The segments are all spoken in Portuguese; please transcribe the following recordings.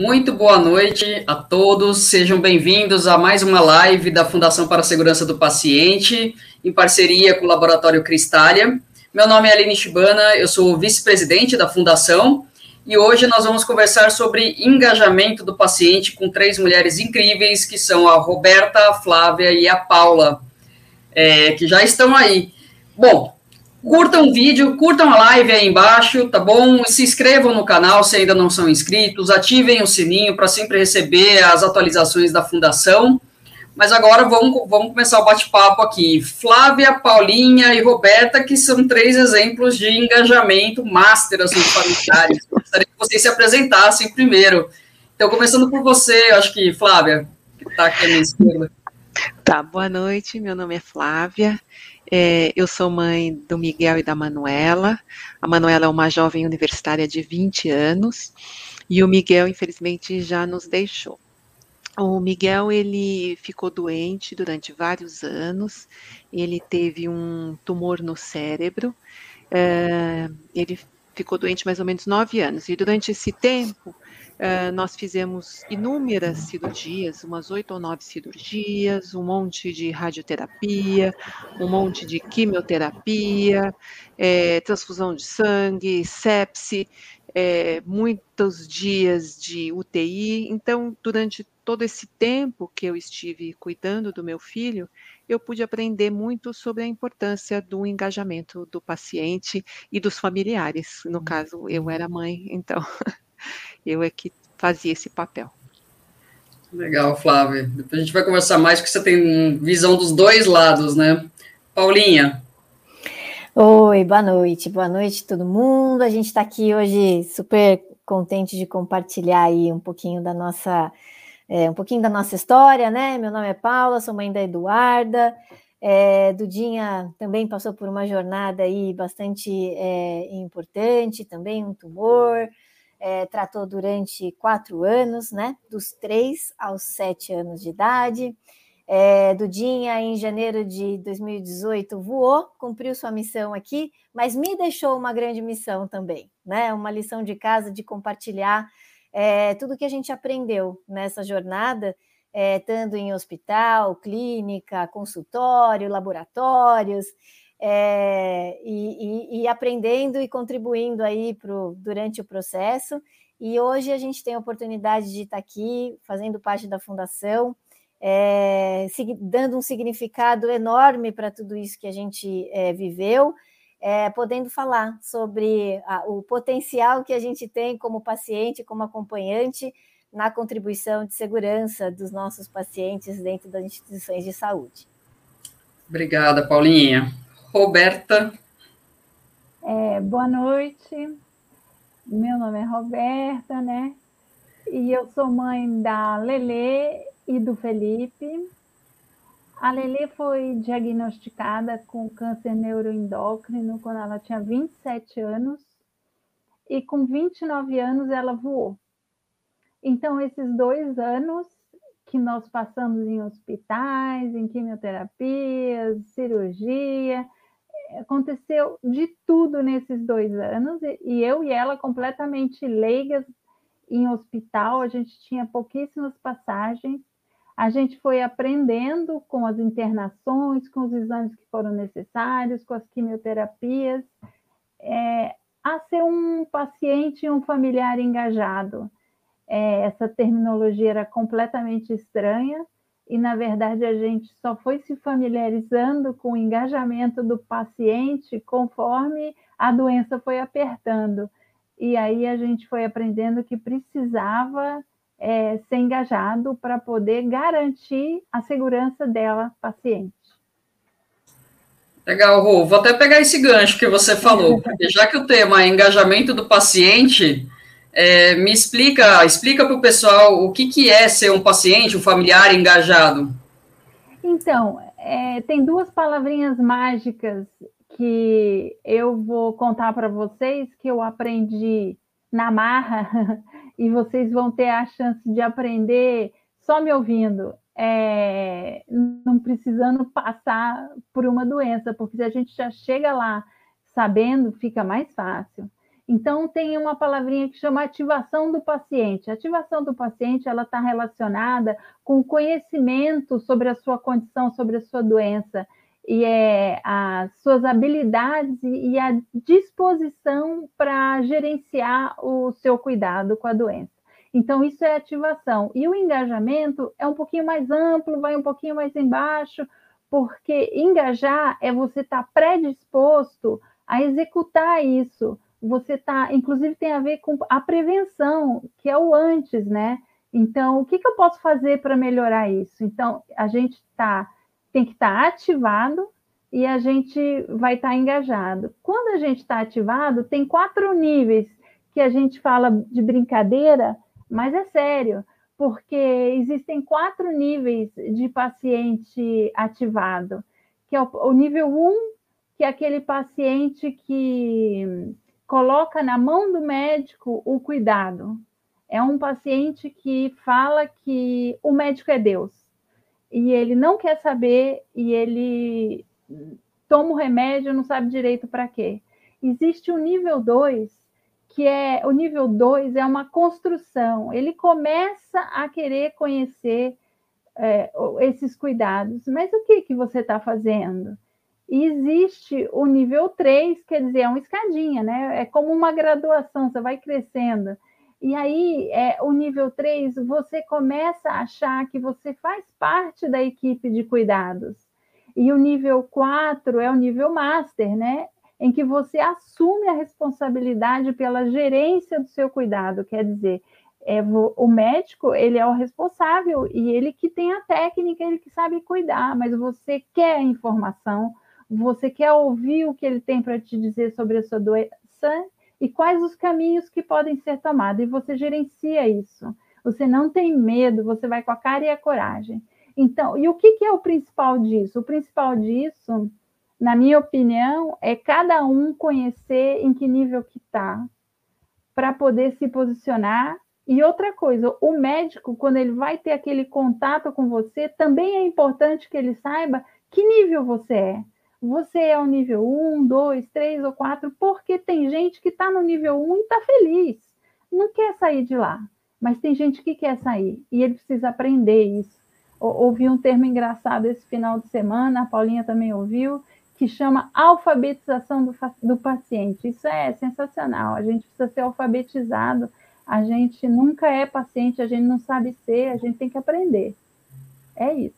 Muito boa noite a todos, sejam bem-vindos a mais uma live da Fundação para a Segurança do Paciente, em parceria com o Laboratório Cristália. Meu nome é Aline Shibana, eu sou vice-presidente da Fundação e hoje nós vamos conversar sobre engajamento do paciente com três mulheres incríveis, que são a Roberta, a Flávia e a Paula, é, que já estão aí. Bom, curtam o vídeo, curtam a live aí embaixo, tá bom? Se inscrevam no canal se ainda não são inscritos, ativem o sininho para sempre receber as atualizações da Fundação. Mas agora vamos, vamos começar o bate-papo aqui. Flávia, Paulinha e Roberta, que são três exemplos de engajamento master assim, familiares. Gostaria que vocês se apresentassem primeiro. Então, começando por você, acho que, Flávia, que está aqui à minha esquerda. Tá, boa noite, meu nome é Flávia, é, eu sou mãe do Miguel e da Manuela. A Manuela é uma jovem universitária de 20 anos e o Miguel, infelizmente, já nos deixou. O Miguel ele ficou doente durante vários anos. Ele teve um tumor no cérebro. É, ele ficou doente mais ou menos nove anos. E durante esse tempo Uh, nós fizemos inúmeras cirurgias, umas oito ou nove cirurgias, um monte de radioterapia, um monte de quimioterapia, é, transfusão de sangue, sepse, é, muitos dias de UTI. Então, durante todo esse tempo que eu estive cuidando do meu filho, eu pude aprender muito sobre a importância do engajamento do paciente e dos familiares. No caso, eu era mãe, então eu é que fazia esse papel. Legal, Flávia. Depois a gente vai conversar mais, porque você tem visão dos dois lados, né? Paulinha. Oi, boa noite, boa noite todo mundo. A gente está aqui hoje super contente de compartilhar aí um pouquinho da nossa, é, um pouquinho da nossa história, né? Meu nome é Paula, sou mãe da Eduarda. É, Dudinha também passou por uma jornada aí bastante é, importante, também um tumor é, tratou durante quatro anos, né? Dos três aos sete anos de idade. É, Dudinha, em janeiro de 2018, voou, cumpriu sua missão aqui, mas me deixou uma grande missão também, né? Uma lição de casa de compartilhar é, tudo que a gente aprendeu nessa jornada, é, estando em hospital, clínica, consultório, laboratórios, é, e, e, e, aprendendo e contribuindo aí pro, durante o processo. E hoje a gente tem a oportunidade de estar aqui fazendo parte da fundação, é, dando um significado enorme para tudo isso que a gente é, viveu, é, podendo falar sobre a, o potencial que a gente tem como paciente, como acompanhante, na contribuição de segurança dos nossos pacientes dentro das instituições de saúde. Obrigada, Paulinha. Roberta. É, boa noite. Meu nome é Roberta, né? E eu sou mãe da Lele e do Felipe. A Lele foi diagnosticada com câncer neuroendócrino quando ela tinha 27 anos e com 29 anos ela voou. Então, esses dois anos que nós passamos em hospitais, em quimioterapias, cirurgia, aconteceu de tudo nesses dois anos, e eu e ela completamente leigas em hospital, a gente tinha pouquíssimas passagens, a gente foi aprendendo com as internações, com os exames que foram necessários, com as quimioterapias, é, a ser um paciente e um familiar engajado. É, essa terminologia era completamente estranha, e na verdade a gente só foi se familiarizando com o engajamento do paciente conforme a doença foi apertando. E aí a gente foi aprendendo que precisava é, ser engajado para poder garantir a segurança dela, paciente. Legal, Rô. Vou até pegar esse gancho que você falou, porque já que o tema é engajamento do paciente, é, me explica, explica para o pessoal o que, que é ser um paciente, um familiar engajado. Então, é, tem duas palavrinhas mágicas que eu vou contar para vocês que eu aprendi na marra e vocês vão ter a chance de aprender só me ouvindo, é, não precisando passar por uma doença, porque se a gente já chega lá sabendo, fica mais fácil. Então, tem uma palavrinha que chama ativação do paciente. A ativação do paciente ela está relacionada com conhecimento sobre a sua condição, sobre a sua doença, e é as suas habilidades e a disposição para gerenciar o seu cuidado com a doença. Então, isso é ativação. E o engajamento é um pouquinho mais amplo, vai um pouquinho mais embaixo, porque engajar é você estar tá predisposto a executar isso você está, inclusive tem a ver com a prevenção, que é o antes, né? Então, o que, que eu posso fazer para melhorar isso? Então, a gente tá, tem que estar tá ativado e a gente vai estar tá engajado. Quando a gente está ativado, tem quatro níveis que a gente fala de brincadeira, mas é sério, porque existem quatro níveis de paciente ativado, que é o, o nível 1, um, que é aquele paciente que coloca na mão do médico o cuidado. É um paciente que fala que o médico é Deus e ele não quer saber e ele toma o remédio, não sabe direito para quê. Existe o nível 2, que é o nível 2 é uma construção. Ele começa a querer conhecer é, esses cuidados, mas o que, que você está fazendo? E existe o nível 3, quer dizer, é uma escadinha, né? É como uma graduação, você vai crescendo. E aí, é, o nível 3, você começa a achar que você faz parte da equipe de cuidados. E o nível 4 é o nível master, né? Em que você assume a responsabilidade pela gerência do seu cuidado, quer dizer, é, o médico ele é o responsável e ele que tem a técnica, ele que sabe cuidar, mas você quer a informação, você quer ouvir o que ele tem para te dizer sobre a sua doença e quais os caminhos que podem ser tomados, e você gerencia isso. Você não tem medo, você vai com a cara e a coragem. Então, e o que, que é o principal disso? O principal disso, na minha opinião, é cada um conhecer em que nível que está, para poder se posicionar. E outra coisa, o médico, quando ele vai ter aquele contato com você, também é importante que ele saiba que nível você é você é o nível 1, 2, 3 ou 4, porque tem gente que está no nível 1 e está feliz, não quer sair de lá, mas tem gente que quer sair e ele precisa aprender isso. Ouvi um termo engraçado esse final de semana, a Paulinha também ouviu, que chama alfabetização do, do paciente. Isso é sensacional, a gente precisa ser alfabetizado, a gente nunca é paciente, a gente não sabe ser, a gente tem que aprender. É isso.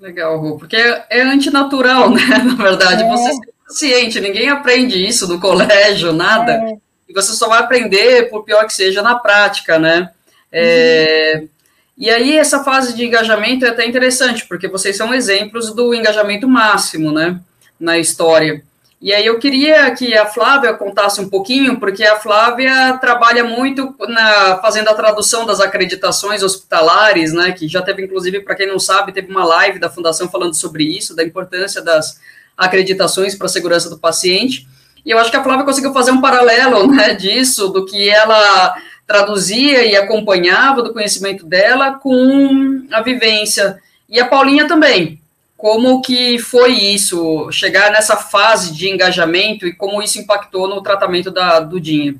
Legal, Ru, porque é, é antinatural, né? Na verdade, é. você ser paciente, ninguém aprende isso no colégio, nada. É. E você só vai aprender, por pior que seja, na prática, né? É, uhum. E aí, essa fase de engajamento é até interessante, porque vocês são exemplos do engajamento máximo, né? Na história. E aí eu queria que a Flávia contasse um pouquinho, porque a Flávia trabalha muito na fazendo a tradução das acreditações hospitalares, né? Que já teve, inclusive, para quem não sabe, teve uma live da Fundação falando sobre isso, da importância das acreditações para a segurança do paciente. E eu acho que a Flávia conseguiu fazer um paralelo né, disso, do que ela traduzia e acompanhava do conhecimento dela com a vivência. E a Paulinha também, como que foi isso, chegar nessa fase de engajamento e como isso impactou no tratamento da Dudinha?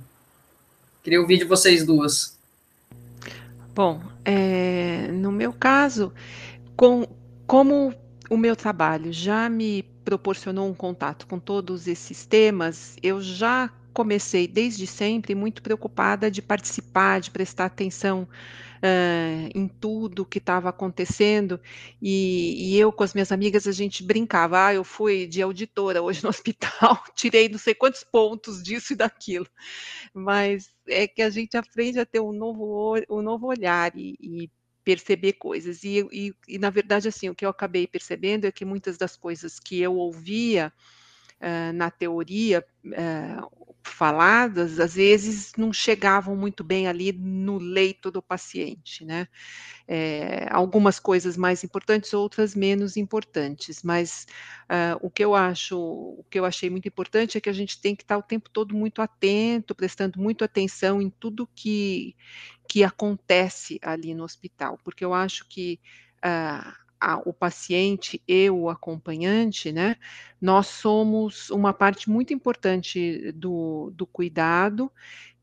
Queria ouvir de vocês duas. Bom, é, no meu caso, com, como o meu trabalho já me proporcionou um contato com todos esses temas, eu já comecei desde sempre muito preocupada de participar, de prestar atenção uh, em tudo que estava acontecendo, e, e, eu com as minhas amigas a gente brincava, ah, eu fui de auditora hoje no hospital, tirei não sei quantos pontos disso e daquilo, mas é que a gente aprende a ter um novo, um novo olhar e, e perceber coisas, e, e, e na verdade assim, o que eu acabei percebendo é que muitas das coisas que eu ouvia, Uh, na teoria uh, faladas, às vezes não chegavam muito bem ali no leito do paciente, né? É, algumas coisas mais importantes, outras menos importantes, mas uh, o que eu acho, o que eu achei muito importante é que a gente tem que estar o tempo todo muito atento, prestando muito atenção em tudo que, que acontece ali no hospital, porque eu acho que uh, a, o paciente e o acompanhante, né, nós somos uma parte muito importante do, do cuidado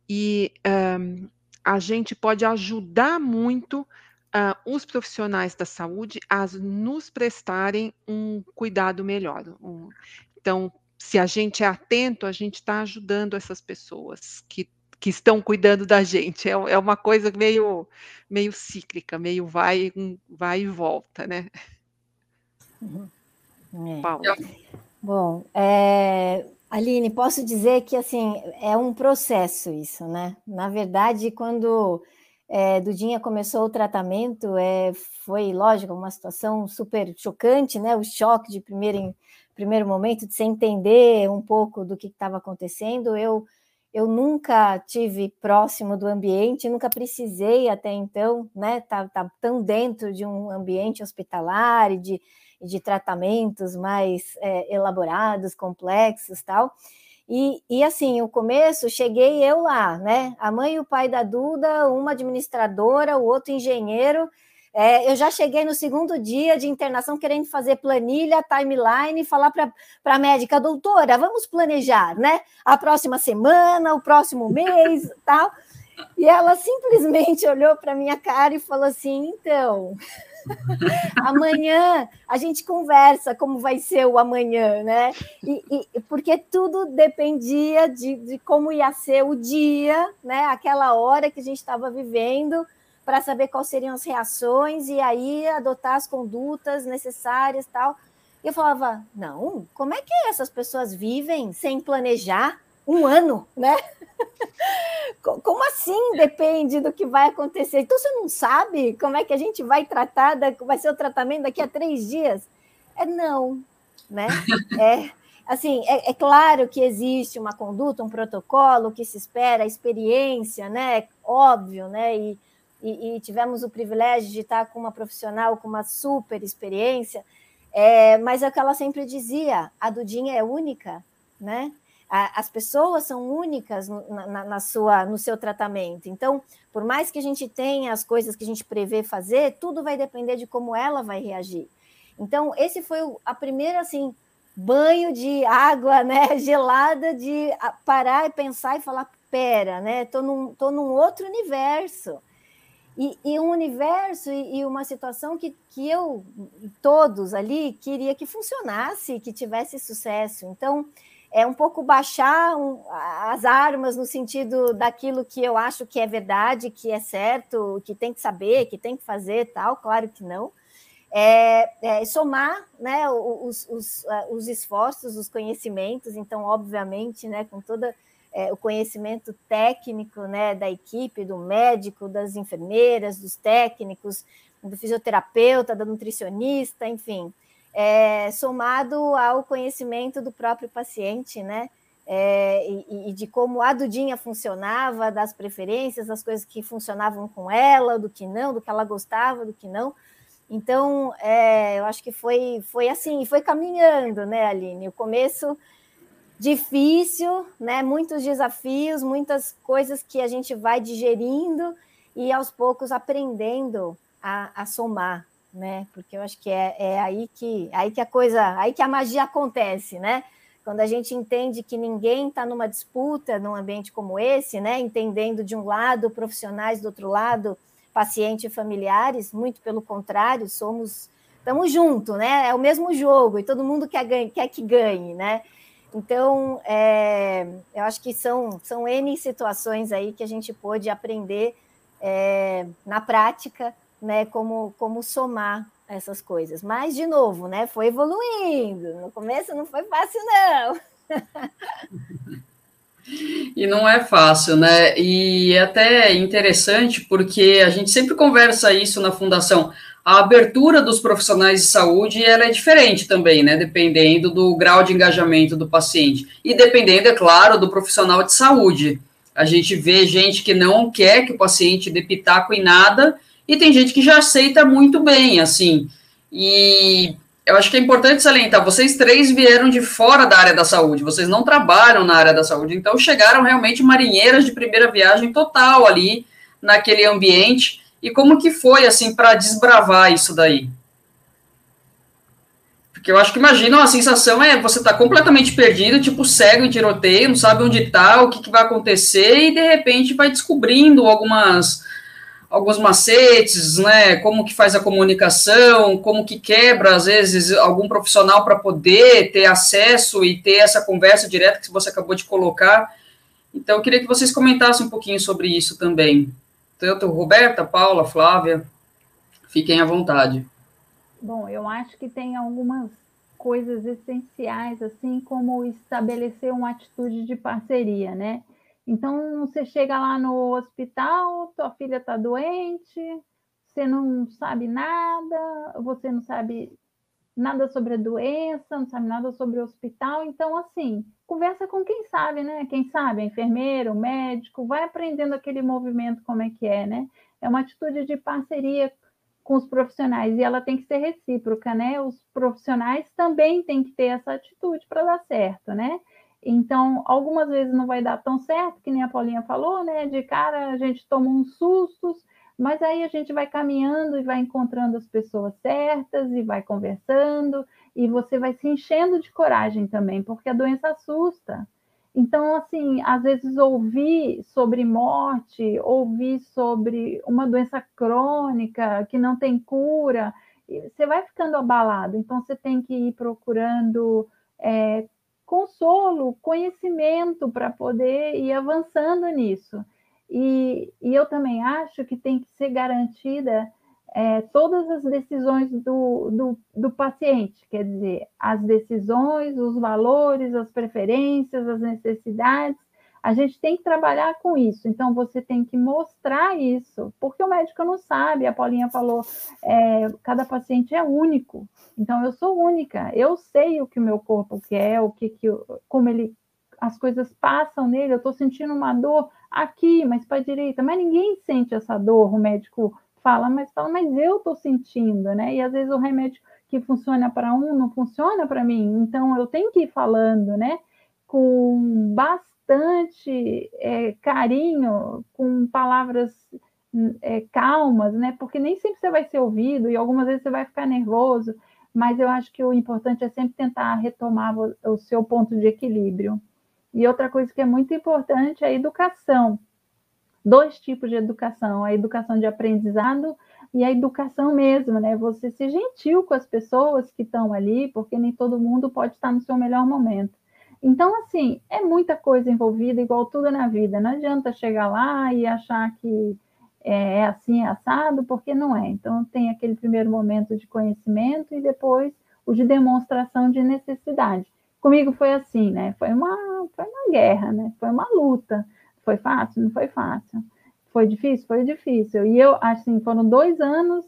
e um, a gente pode ajudar muito uh, os profissionais da saúde a nos prestarem um cuidado melhor. Um, então, se a gente é atento, a gente está ajudando essas pessoas que, que estão cuidando da gente. É, é uma coisa meio, meio cíclica, meio vai, vai e volta, né? Uhum. É. Bom, é, Aline, posso dizer que assim é um processo isso, né? Na verdade, quando é, Dudinha começou o tratamento, é, foi, lógico, uma situação super chocante, né? O choque de primeiro, primeiro momento, de se entender um pouco do que estava acontecendo. Eu, eu nunca tive próximo do ambiente, nunca precisei até então, né? Tá, tá tão dentro de um ambiente hospitalar e de, de tratamentos mais é, elaborados, complexos tal. E, e assim, o começo, cheguei eu lá, né? A mãe e o pai da Duda, uma administradora, o outro engenheiro. É, eu já cheguei no segundo dia de internação querendo fazer planilha, timeline, falar para a médica, doutora, vamos planejar, né? A próxima semana, o próximo mês, tal. E ela simplesmente olhou para minha cara e falou assim: então, amanhã a gente conversa como vai ser o amanhã, né? E, e porque tudo dependia de, de, como ia ser o dia, né? Aquela hora que a gente estava vivendo, para saber quais seriam as reações e aí adotar as condutas necessárias, tal. E eu falava, não, como é que essas pessoas vivem sem planejar um ano, né? Como assim depende do que vai acontecer? Então você não sabe como é que a gente vai tratar, vai ser o tratamento daqui a três dias? É não, né? É assim, é, é claro que existe uma conduta, um protocolo que se espera, a experiência, né? Óbvio, né? E, e, e tivemos o privilégio de estar com uma profissional com uma super experiência, é, mas é o que ela sempre dizia: a Dudinha é única, né? as pessoas são únicas na, na, sua, no seu tratamento. Então, por mais que a gente tenha as coisas que a gente prevê fazer, tudo vai depender de como ela vai reagir. Então, esse foi o, a primeira assim banho de água, né, gelada de parar e pensar e falar, pera, né, tô num, tô num outro universo. E, e um universo e, e, uma situação que, que eu, todos ali, queria que funcionasse, que tivesse sucesso. Então, é um pouco baixar um, as armas no sentido daquilo que eu acho que é verdade, que é certo, que tem que saber, que tem que fazer tal, claro que não. É, é, somar né, os, os, os, esforços, os conhecimentos, então, obviamente, né, com todo é, o conhecimento técnico né, da equipe, do médico, das enfermeiras, dos técnicos, do fisioterapeuta, da nutricionista, enfim, é, somado ao conhecimento do próprio paciente, né? É, e, e, de como a Dudinha funcionava, das preferências, das coisas que funcionavam com ela, do que não, do que ela gostava, do que não. Então, é, eu acho que foi, foi assim, foi caminhando, né, Aline? O começo difícil, né? Muitos desafios, muitas coisas que a gente vai digerindo e aos poucos aprendendo a, a somar, né? Porque eu acho que é, é aí que aí que a coisa, aí que a magia acontece, né? Quando a gente entende que ninguém está numa disputa num ambiente como esse, né? Entendendo de um lado profissionais, do outro lado paciente e familiares, muito pelo contrário, somos estamos juntos, né? É o mesmo jogo e todo mundo quer, ganhe, quer que ganhe, né? Então, é, eu acho que são, são N situações aí que a gente pôde aprender é, na prática né, como, como somar essas coisas. Mas, de novo, né, foi evoluindo. No começo não foi fácil, não. E não é fácil, né? E é até interessante porque a gente sempre conversa isso na fundação. A abertura dos profissionais de saúde ela é diferente também, né? Dependendo do grau de engajamento do paciente e dependendo, é claro, do profissional de saúde. A gente vê gente que não quer que o paciente dê pitaco em nada e tem gente que já aceita muito bem, assim. E eu acho que é importante salientar, vocês três vieram de fora da área da saúde, vocês não trabalham na área da saúde, então chegaram realmente marinheiras de primeira viagem total ali naquele ambiente. E como que foi assim para desbravar isso daí? Porque eu acho que imagina, a sensação é você tá completamente perdido, tipo cego em tiroteio, não sabe onde tá, o que, que vai acontecer, e de repente vai descobrindo algumas alguns macetes, né? Como que faz a comunicação, como que quebra, às vezes, algum profissional para poder ter acesso e ter essa conversa direta que você acabou de colocar. Então, eu queria que vocês comentassem um pouquinho sobre isso também. Tanto Roberta, Paula, Flávia, fiquem à vontade. Bom, eu acho que tem algumas coisas essenciais, assim como estabelecer uma atitude de parceria, né? Então, você chega lá no hospital, tua filha está doente, você não sabe nada, você não sabe nada sobre a doença, não sabe nada sobre o hospital. Então, assim, conversa com quem sabe, né? Quem sabe, a enfermeira, o médico, vai aprendendo aquele movimento como é que é, né? É uma atitude de parceria com os profissionais e ela tem que ser recíproca, né? Os profissionais também têm que ter essa atitude para dar certo, né? Então, algumas vezes não vai dar tão certo, que nem a Paulinha falou, né? De cara a gente toma uns sustos, mas aí a gente vai caminhando e vai encontrando as pessoas certas e vai conversando, e você vai se enchendo de coragem também, porque a doença assusta. Então, assim, às vezes ouvir sobre morte, ouvir sobre uma doença crônica que não tem cura, você vai ficando abalado. Então, você tem que ir procurando é, consolo, conhecimento para poder ir avançando nisso. E, e, eu também acho que tem que ser garantida é, todas as decisões do, do, do, paciente, quer dizer, as decisões, os valores, as preferências, as necessidades. A gente tem que trabalhar com isso, então você tem que mostrar isso, porque o médico não sabe, a Paulinha falou, é, cada paciente é único, então eu sou única, eu sei o que o meu corpo quer, o que, que como ele as coisas passam nele, eu estou sentindo uma dor aqui, mas para a direita, mas ninguém sente essa dor, o médico fala, mas fala, mas eu estou sentindo, né? E às vezes o remédio que funciona para um não funciona para mim, então eu tenho que ir falando, né? Com bastante é, carinho, com palavras é, calmas, né? Porque nem sempre você vai ser ouvido e algumas vezes você vai ficar nervoso, mas eu acho que o importante é sempre tentar retomar o, seu ponto de equilíbrio. E outra coisa que é muito importante é a educação dois tipos de educação, a educação de aprendizado e a educação mesmo, né? Você ser gentil com as pessoas que estão ali, porque nem todo mundo pode estar no seu melhor momento. Então, assim, é muita coisa envolvida, igual tudo na vida. Não adianta chegar lá e achar que é, é assim, é assado, porque não é. Então, tem aquele primeiro momento de conhecimento e depois o de demonstração de necessidade. Comigo foi assim, né? Foi uma, foi uma guerra, né? Foi uma luta foi fácil? Não foi fácil. Foi difícil? Foi difícil. E eu, assim, foram dois anos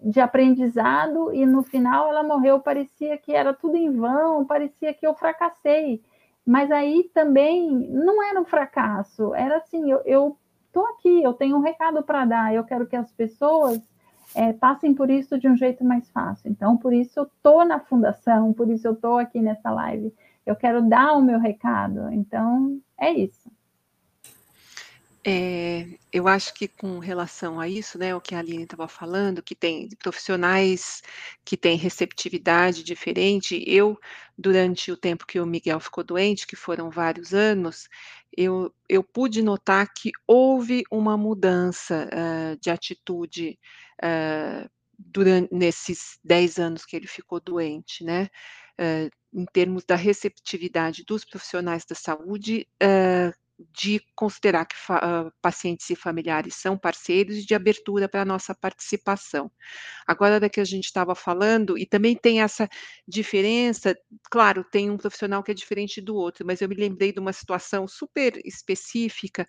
de aprendizado e no final ela morreu, parecia que era tudo em vão, parecia que eu fracassei. Mas aí também não era um fracasso, era assim, eu, eu tô aqui, eu tenho um recado para dar, eu quero que as pessoas é, passem por isso de um jeito mais fácil. Então, por isso eu tô na fundação, por isso eu tô aqui nessa live. Eu quero dar o meu recado. Então, é isso. É, eu acho que com relação a isso, né, o que a Aline estava falando, que tem profissionais que têm receptividade diferente, eu, durante o tempo que o Miguel ficou doente, que foram vários anos, eu, eu pude notar que houve uma mudança uh, de atitude uh, durante, nesses 10 anos que ele ficou doente, né? Uh, em termos da receptividade dos profissionais da saúde de considerar que uh, pacientes e familiares são parceiros e de abertura para a nossa participação. Agora, da que a gente estava falando, e também tem essa diferença, claro, tem um profissional que é diferente do outro, mas eu me lembrei de uma situação super específica,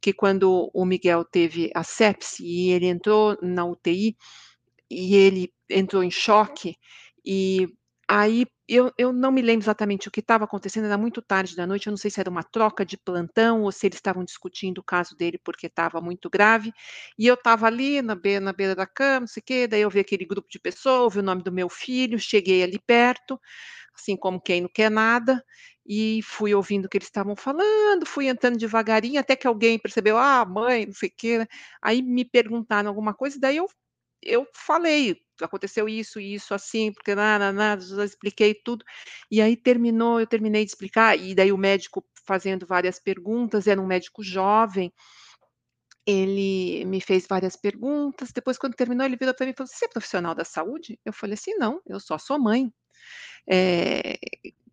que quando o Miguel teve a sepse e ele entrou na UTI, e ele entrou em choque, e Aí eu, eu não me lembro exatamente o que estava acontecendo, era muito tarde da noite, eu não sei se era uma troca de plantão ou se eles estavam discutindo o caso dele porque estava muito grave. E eu estava ali na beira, na beira da cama, não sei o quê, daí eu vi aquele grupo de pessoas, ouvi o nome do meu filho, cheguei ali perto, assim como quem não quer nada, e fui ouvindo o que eles estavam falando, fui entrando devagarinho, até que alguém percebeu, ah, mãe, não sei o quê, né? Aí me perguntaram alguma coisa, daí eu eu falei, aconteceu isso e isso assim, porque nada, nada, expliquei tudo. E aí terminou, eu terminei de explicar, e daí o médico fazendo várias perguntas, era um médico jovem, ele me fez várias perguntas, depois quando terminou ele virou para mim e falou: "Você é profissional da saúde?" Eu falei assim: "Não, eu só sou mãe". Eh,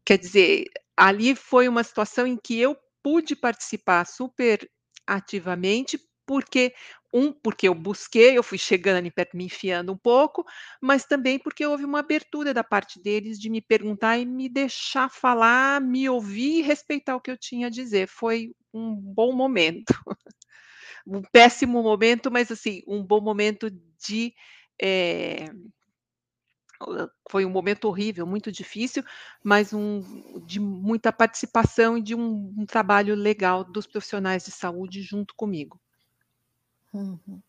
quer dizer, ali foi uma situação em que eu pude participar super ativamente, porque um, porque eu busquei, eu fui chegando ali perto, me enfiando um pouco, mas também porque houve uma abertura da parte deles de me perguntar e me deixar falar, me ouvir e respeitar o que eu tinha a dizer. Foi um bom momento. Um péssimo momento, mas assim, um bom momento de, eh foi um momento horrível, muito difícil, mas um de muita participação e de um um trabalho legal dos profissionais de saúde junto comigo. Uhum.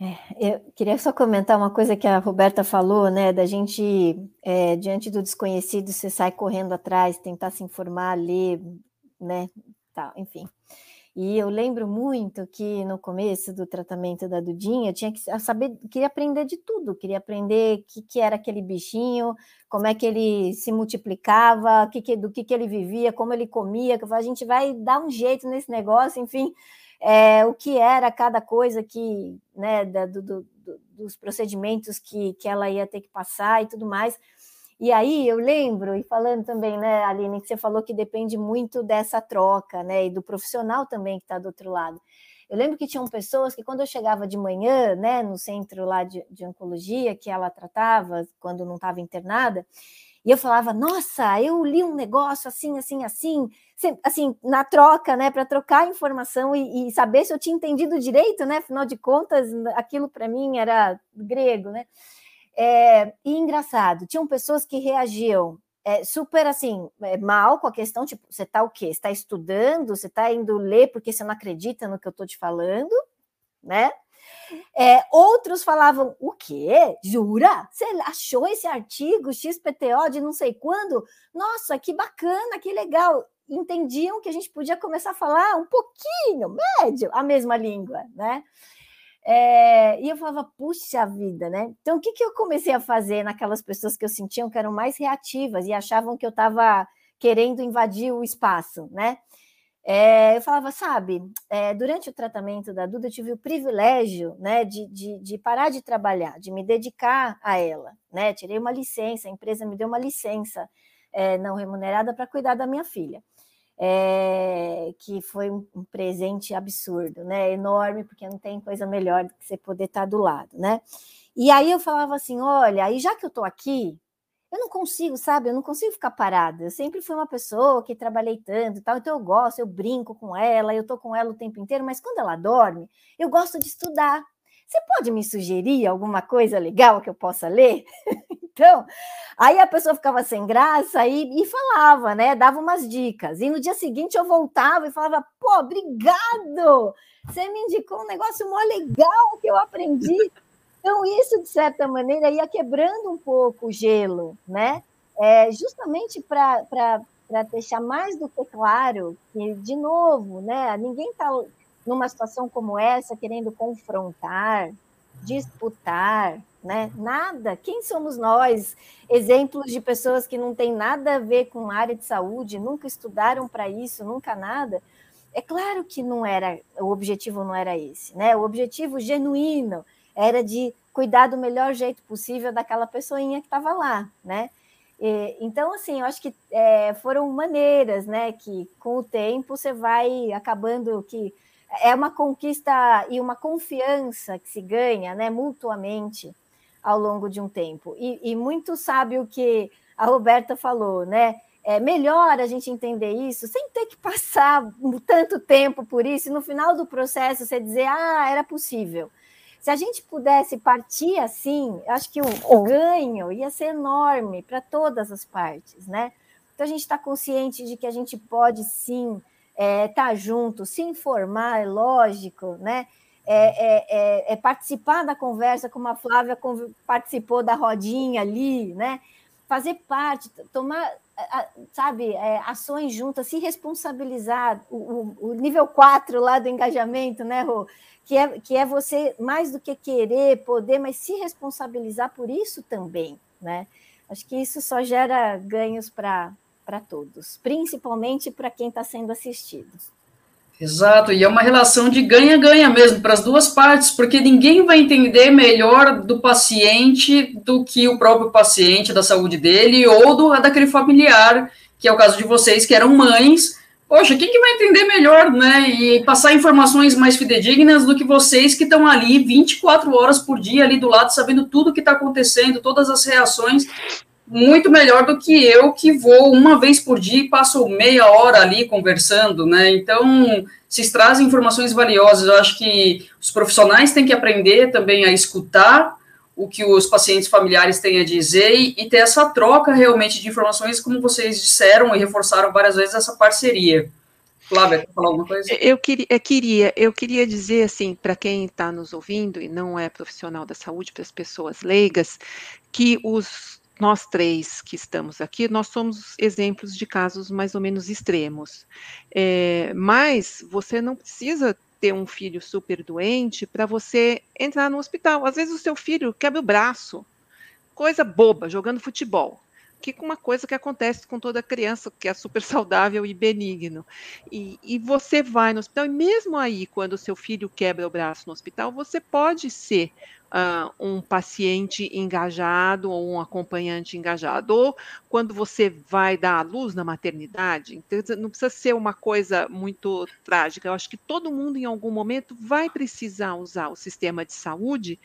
É, eu queria só comentar uma coisa que a Roberta falou, né, da gente, eh, diante do desconhecido, você sai correndo atrás, tentar se informar, ler, né, tal, enfim. E eu lembro muito que no começo do tratamento da Dudinha, eu tinha que saber, queria aprender de tudo, queria aprender o que, que era aquele bichinho, como é que ele se multiplicava, que que, do que, que ele vivia, como ele comia, que a gente vai dar um jeito nesse negócio, enfim, é, o que era cada coisa que, né, da, do, do, dos procedimentos que, que ela ia ter que passar e tudo mais. E aí eu lembro, e falando também, né, Aline, que você falou que depende muito dessa troca, né, e do profissional também que está do outro lado. Eu lembro que tinham pessoas que quando eu chegava de manhã, né, no centro lá de, de oncologia que ela tratava quando não estava internada, e eu falava, nossa, eu li um negócio assim, assim, assim, assim, na troca, né, para trocar informação e, e, saber se eu tinha entendido direito, né, afinal de contas, aquilo para mim era grego, né. É, e engraçado, tinham pessoas que reagiam é, super assim, é, mal com a questão, tipo, você está o quê? Você está estudando? Você está indo ler porque você não acredita no que eu estou te falando, né? É, outros falavam, o quê? Jura? Você achou esse artigo XPTO de não sei quando? Nossa, que bacana, que legal. Entendiam que a gente podia começar a falar um pouquinho, médio, a mesma língua, né? É, e eu falava, puxa vida, né? Então, o que, que eu comecei a fazer naquelas pessoas que eu sentia que eram mais reativas e achavam que eu estava querendo invadir o espaço, né? É, eu falava, sabe, é, durante o tratamento da Duda, eu tive o privilégio né, de, de, de, parar de trabalhar, de me dedicar a ela. Né? Tirei uma licença, a empresa me deu uma licença é, não remunerada para cuidar da minha filha que foi um, um, presente absurdo, né? Enorme, porque não tem coisa melhor do que você poder estar do lado, né? E aí eu falava assim: olha, aí já que eu estou aqui, eu não consigo, sabe? Eu não consigo ficar parada. Eu sempre fui uma pessoa que trabalhei tanto e tal, então eu gosto, eu brinco com ela, eu tô com ela o tempo inteiro, mas quando ela dorme, eu gosto de estudar. Você pode me sugerir alguma coisa legal que eu possa ler? então, aí a pessoa ficava sem graça e, e, falava, né? Dava umas dicas. E no dia seguinte eu voltava e falava: pô, obrigado! Você me indicou um negócio mó legal que eu aprendi. Então, isso, de certa maneira, ia quebrando um pouco o gelo, né? É, justamente para deixar mais do que claro que, de novo, né? Ninguém está numa situação como essa, querendo confrontar, disputar, né? Nada. Quem somos nós? Exemplos de pessoas que não têm nada a ver com a área de saúde, nunca estudaram para isso, nunca nada. É claro que não era, o objetivo não era esse, né? O objetivo genuíno era de cuidar do melhor jeito possível daquela pessoinha que estava lá, né? E, então, assim, eu acho que é, foram maneiras, né, que com o tempo você vai acabando que é uma conquista e uma confiança que se ganha, né, mutuamente ao longo de um tempo. E, e muito sabe o que a Roberta falou, né? É melhor a gente entender isso sem ter que passar tanto tempo por isso e no final do processo você dizer, ah, era possível. Se a gente pudesse partir assim, acho que o, ganho ia ser enorme para todas as partes, né? Então a gente está consciente de que a gente pode sim estar é, tá junto, se informar, é lógico, né? É, é, é, é, participar da conversa, como a Flávia participou da rodinha ali, né? Fazer parte, tomar, sabe, é, ações juntas, se responsabilizar, o, o, o, nível 4 lá do engajamento, né, Rô? Que é, que é você, mais do que querer, poder, mas se responsabilizar por isso também, né? Acho que isso só gera ganhos para todos, principalmente para quem está sendo assistido. Exato, e é uma relação de ganha-ganha mesmo para as duas partes, porque ninguém vai entender melhor do paciente do que o próprio paciente, da saúde dele, ou do, daquele familiar, que é o caso de vocês que eram mães. Poxa, quem que vai entender melhor, né? E passar informações mais fidedignas do que vocês que estão ali 24 horas por dia, ali do lado, sabendo tudo que está acontecendo, todas as reações muito melhor do que eu que vou uma vez por dia e passo meia hora ali conversando, né? Então, se trazem informações valiosas. Eu acho que os profissionais têm que aprender também a escutar o que os pacientes familiares têm a dizer e, e ter essa troca realmente de informações, como vocês disseram e reforçaram várias vezes essa parceria. Flávia, quer falar alguma coisa? Eu queria, eu queria, eu queria dizer assim, para quem está nos ouvindo e não é profissional da saúde, para as pessoas leigas, que os nós três que estamos aqui, nós somos exemplos de casos mais ou menos extremos. É, mas você não precisa ter um filho super doente para você entrar no hospital. Às vezes o seu filho quebra o braço, coisa boba, jogando futebol que uma coisa que acontece com toda criança, que é super saudável e benigno. E, e você vai no hospital, e mesmo aí, quando o seu filho quebra o braço no hospital, você pode ser uh, um paciente engajado ou um acompanhante engajado. Ou quando você vai dar à luz na maternidade, então, não precisa ser uma coisa muito trágica. Eu acho que todo mundo, em algum momento, vai precisar usar o sistema de saúde,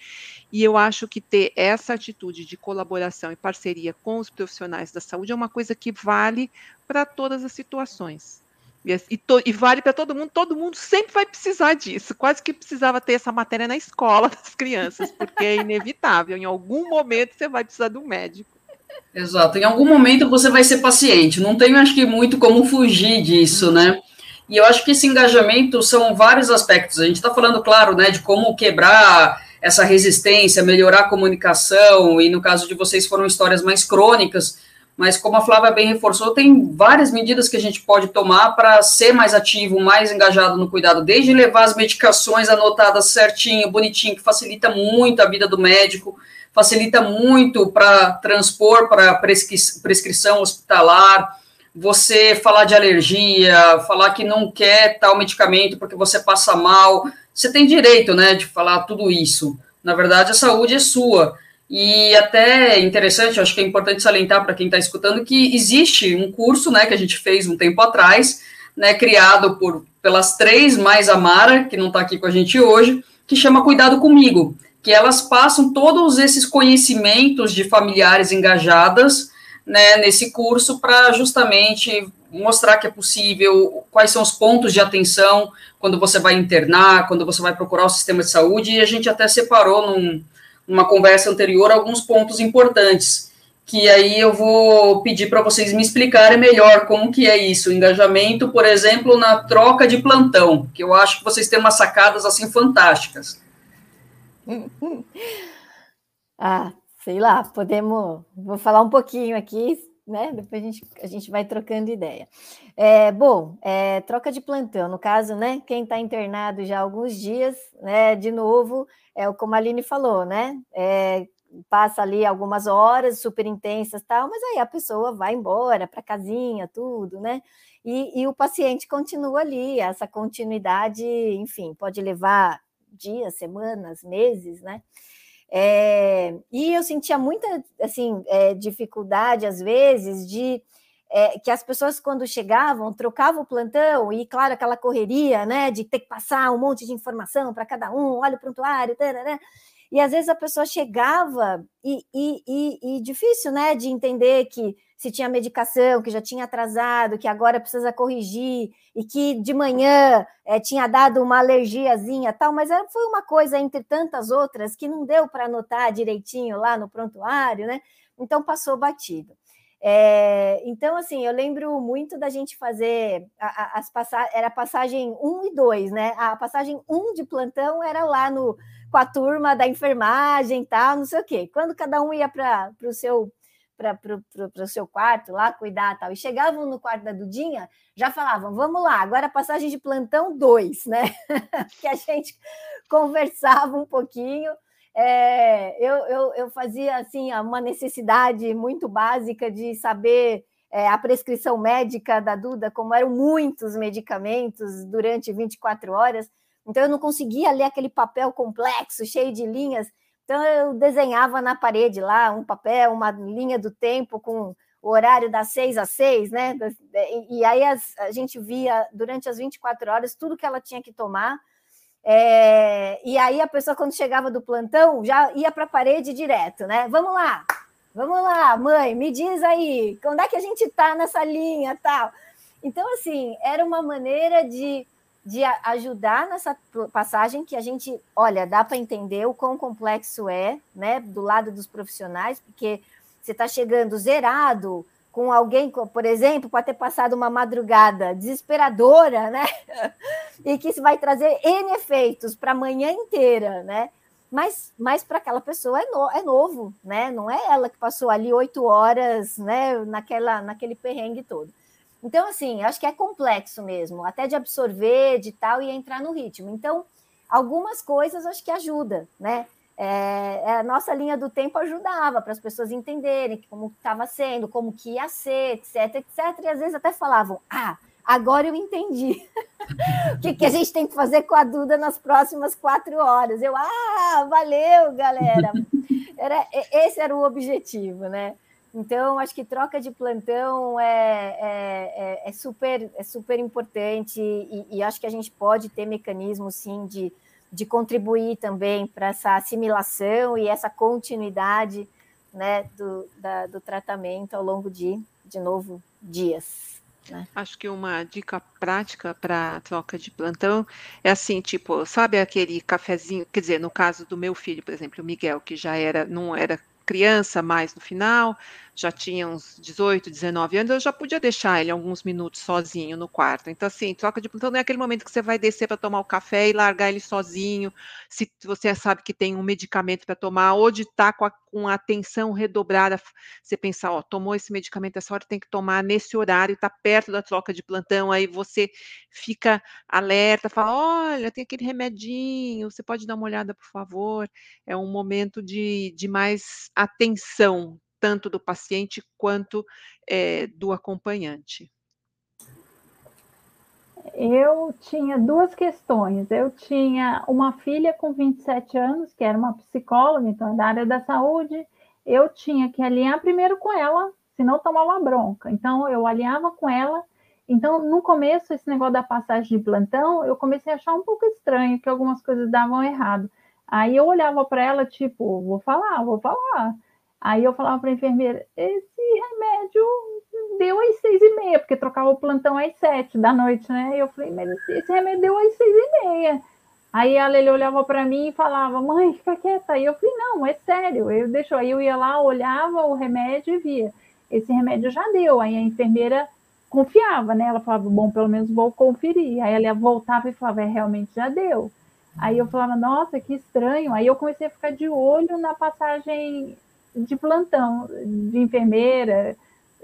e eu acho que ter essa atitude de colaboração e parceria com os profissionais da saúde é uma coisa que vale para todas as situações. E, to, e vale para todo mundo, todo mundo sempre vai precisar disso. Quase que precisava ter essa matéria na escola das crianças, porque é inevitável. Em algum momento você vai precisar de um médico. Exato, em algum momento você vai ser paciente. Não tem, acho que, muito como fugir disso, né? E eu acho que esse engajamento são vários aspectos. A gente está falando, claro, né, de como quebrar essa resistência, melhorar a comunicação, e no caso de vocês foram histórias mais crônicas mas como a Flávia bem reforçou, tem várias medidas que a gente pode tomar para ser mais ativo, mais engajado no cuidado, desde levar as medicações anotadas certinho, bonitinho, que facilita muito a vida do médico, facilita muito para transpor para prescri prescrição hospitalar, você falar de alergia, falar que não quer tal medicamento porque você passa mal, você tem direito, né, de falar tudo isso. Na verdade, a saúde é sua. E até interessante, acho que é importante salientar para quem está escutando que existe um curso, né, que a gente fez um tempo atrás, né, criado por pelas três mais Amara, que não está aqui com a gente hoje, que chama Cuidado Comigo, que elas passam todos esses conhecimentos de familiares engajadas, né, nesse curso para justamente mostrar que é possível, quais são os pontos de atenção quando você vai internar, quando você vai procurar o sistema de saúde, e a gente até separou num, numa conversa anterior alguns pontos importantes, que aí eu vou pedir para vocês me explicarem melhor como que é isso, o engajamento, por exemplo, na troca de plantão, que eu acho que vocês têm umas sacadas assim fantásticas. ah, sei lá, podemos, vou falar um pouquinho aqui, né? Depois a gente, a gente vai trocando ideia. É, bom, é, troca de plantão, no caso, né? Quem está internado já há alguns dias, né? De novo, é o como a Aline falou, né? É, passa ali algumas horas super intensas tal, mas aí a pessoa vai embora para casinha, tudo, né? E, e o paciente continua ali, essa continuidade, enfim, pode levar dias, semanas, meses, né? É, e eu sentia muita assim, é, dificuldade, às vezes, de é, que as pessoas, quando chegavam, trocavam o plantão, e claro, aquela correria, né, de ter que passar um monte de informação para cada um, olha o prontuário, tarará, e às vezes a pessoa chegava e, e, e, e, difícil, né, de entender que se tinha medicação, que já tinha atrasado, que agora precisa corrigir, e que de manhã é, tinha dado uma alergiazinha tal, mas foi uma coisa entre tantas outras que não deu para anotar direitinho lá no prontuário, né? Então passou batido. É, então, assim, eu lembro muito da gente fazer as passagens, era passagem 1 e 2, né? A passagem 1 de plantão era lá no, com a turma da enfermagem tal, não sei o quê. Quando cada um ia para o seu para o seu quarto lá, cuidar tal. E chegavam no quarto da Dudinha, já falavam, vamos lá, agora passagem de plantão 2, né? que a gente conversava um pouquinho. É, eu, eu, eu fazia assim uma necessidade muito básica de saber é, a prescrição médica da Duda, como eram muitos medicamentos durante 24 horas, então eu não conseguia ler aquele papel complexo, cheio de linhas. Então eu desenhava na parede lá um papel, uma linha do tempo com o horário das seis às seis, né? E aí as, a gente via durante as 24 horas tudo que ela tinha que tomar. É, e aí a pessoa, quando chegava do plantão, já ia para a parede direto, né? Vamos lá, vamos lá, mãe, me diz aí, onde é que a gente está nessa linha tal. Então, assim, era uma maneira de de ajudar nessa passagem que a gente, olha, dá para entender o quão complexo é, né, do lado dos profissionais, porque você está chegando zerado com alguém, por exemplo, pode ter passado uma madrugada desesperadora, né, e que isso vai trazer N efeitos para a manhã inteira, né, mas, mas para aquela pessoa é, no, é novo, né, não é ela que passou ali oito horas, né, naquela, naquele perrengue todo. Então, assim, acho que é complexo mesmo, até de absorver, de tal, e entrar no ritmo. Então, algumas coisas acho que ajuda, né? É, é a nossa linha do tempo ajudava para as pessoas entenderem como estava sendo, como que ia ser, etc, etc. E às vezes até falavam, ah, agora eu entendi. o que, que a gente tem que fazer com a Duda nas próximas quatro horas? Eu, ah, valeu, galera. Era, esse era o objetivo, né? Então, acho que troca de plantão é, é, é, é super, é super importante e, e, acho que a gente pode ter mecanismos, sim, de, de contribuir também para essa assimilação e essa continuidade né, do, da, do tratamento ao longo de, de novo, dias. Né? Acho que uma dica prática para troca de plantão é assim, tipo, sabe aquele cafezinho, quer dizer, no caso do meu filho, por exemplo, o Miguel, que já era, não era criança mais no final, já tinha uns 18, 19 anos, eu já podia deixar ele alguns minutos sozinho no quarto. Então, assim, troca de plantão não é aquele momento que você vai descer para tomar o café e largar ele sozinho, se você sabe que tem um medicamento para tomar, ou de estar tá com a, com atenção redobrada, você pensar, ó, tomou esse medicamento, essa hora tem que tomar nesse horário, está perto da troca de plantão, aí você fica alerta, fala, olha, tem aquele remedinho, você pode dar uma olhada, por favor. É um momento de, de mais atenção, tanto do paciente quanto é, do acompanhante? Eu tinha duas questões. Eu tinha uma filha com 27 anos, que era uma psicóloga, então é da área da saúde. Eu tinha que alinhar primeiro com ela, senão tomava bronca. Então, eu alinhava com ela. Então, no começo, esse negócio da passagem de plantão, eu comecei a achar um pouco estranho, que algumas coisas davam errado. Aí eu olhava para ela, tipo, vou falar, vou falar. Aí eu falava para a enfermeira: esse remédio deu às seis e meia, porque trocava o plantão às sete da noite, né? E eu falei: mas esse remédio deu às seis e meia. Aí a Lele olhava para mim e falava: mãe, fica quieta. Aí eu falei: não, é sério. Eu deixou. Aí eu ia lá, olhava o remédio e via: esse remédio já deu. Aí a enfermeira confiava, né? Ela falava: bom, pelo menos vou conferir. Aí ela voltava e falava: é, realmente já deu. Aí eu falava, nossa, que estranho. Aí eu comecei a ficar de olho na passagem de plantão, de enfermeira.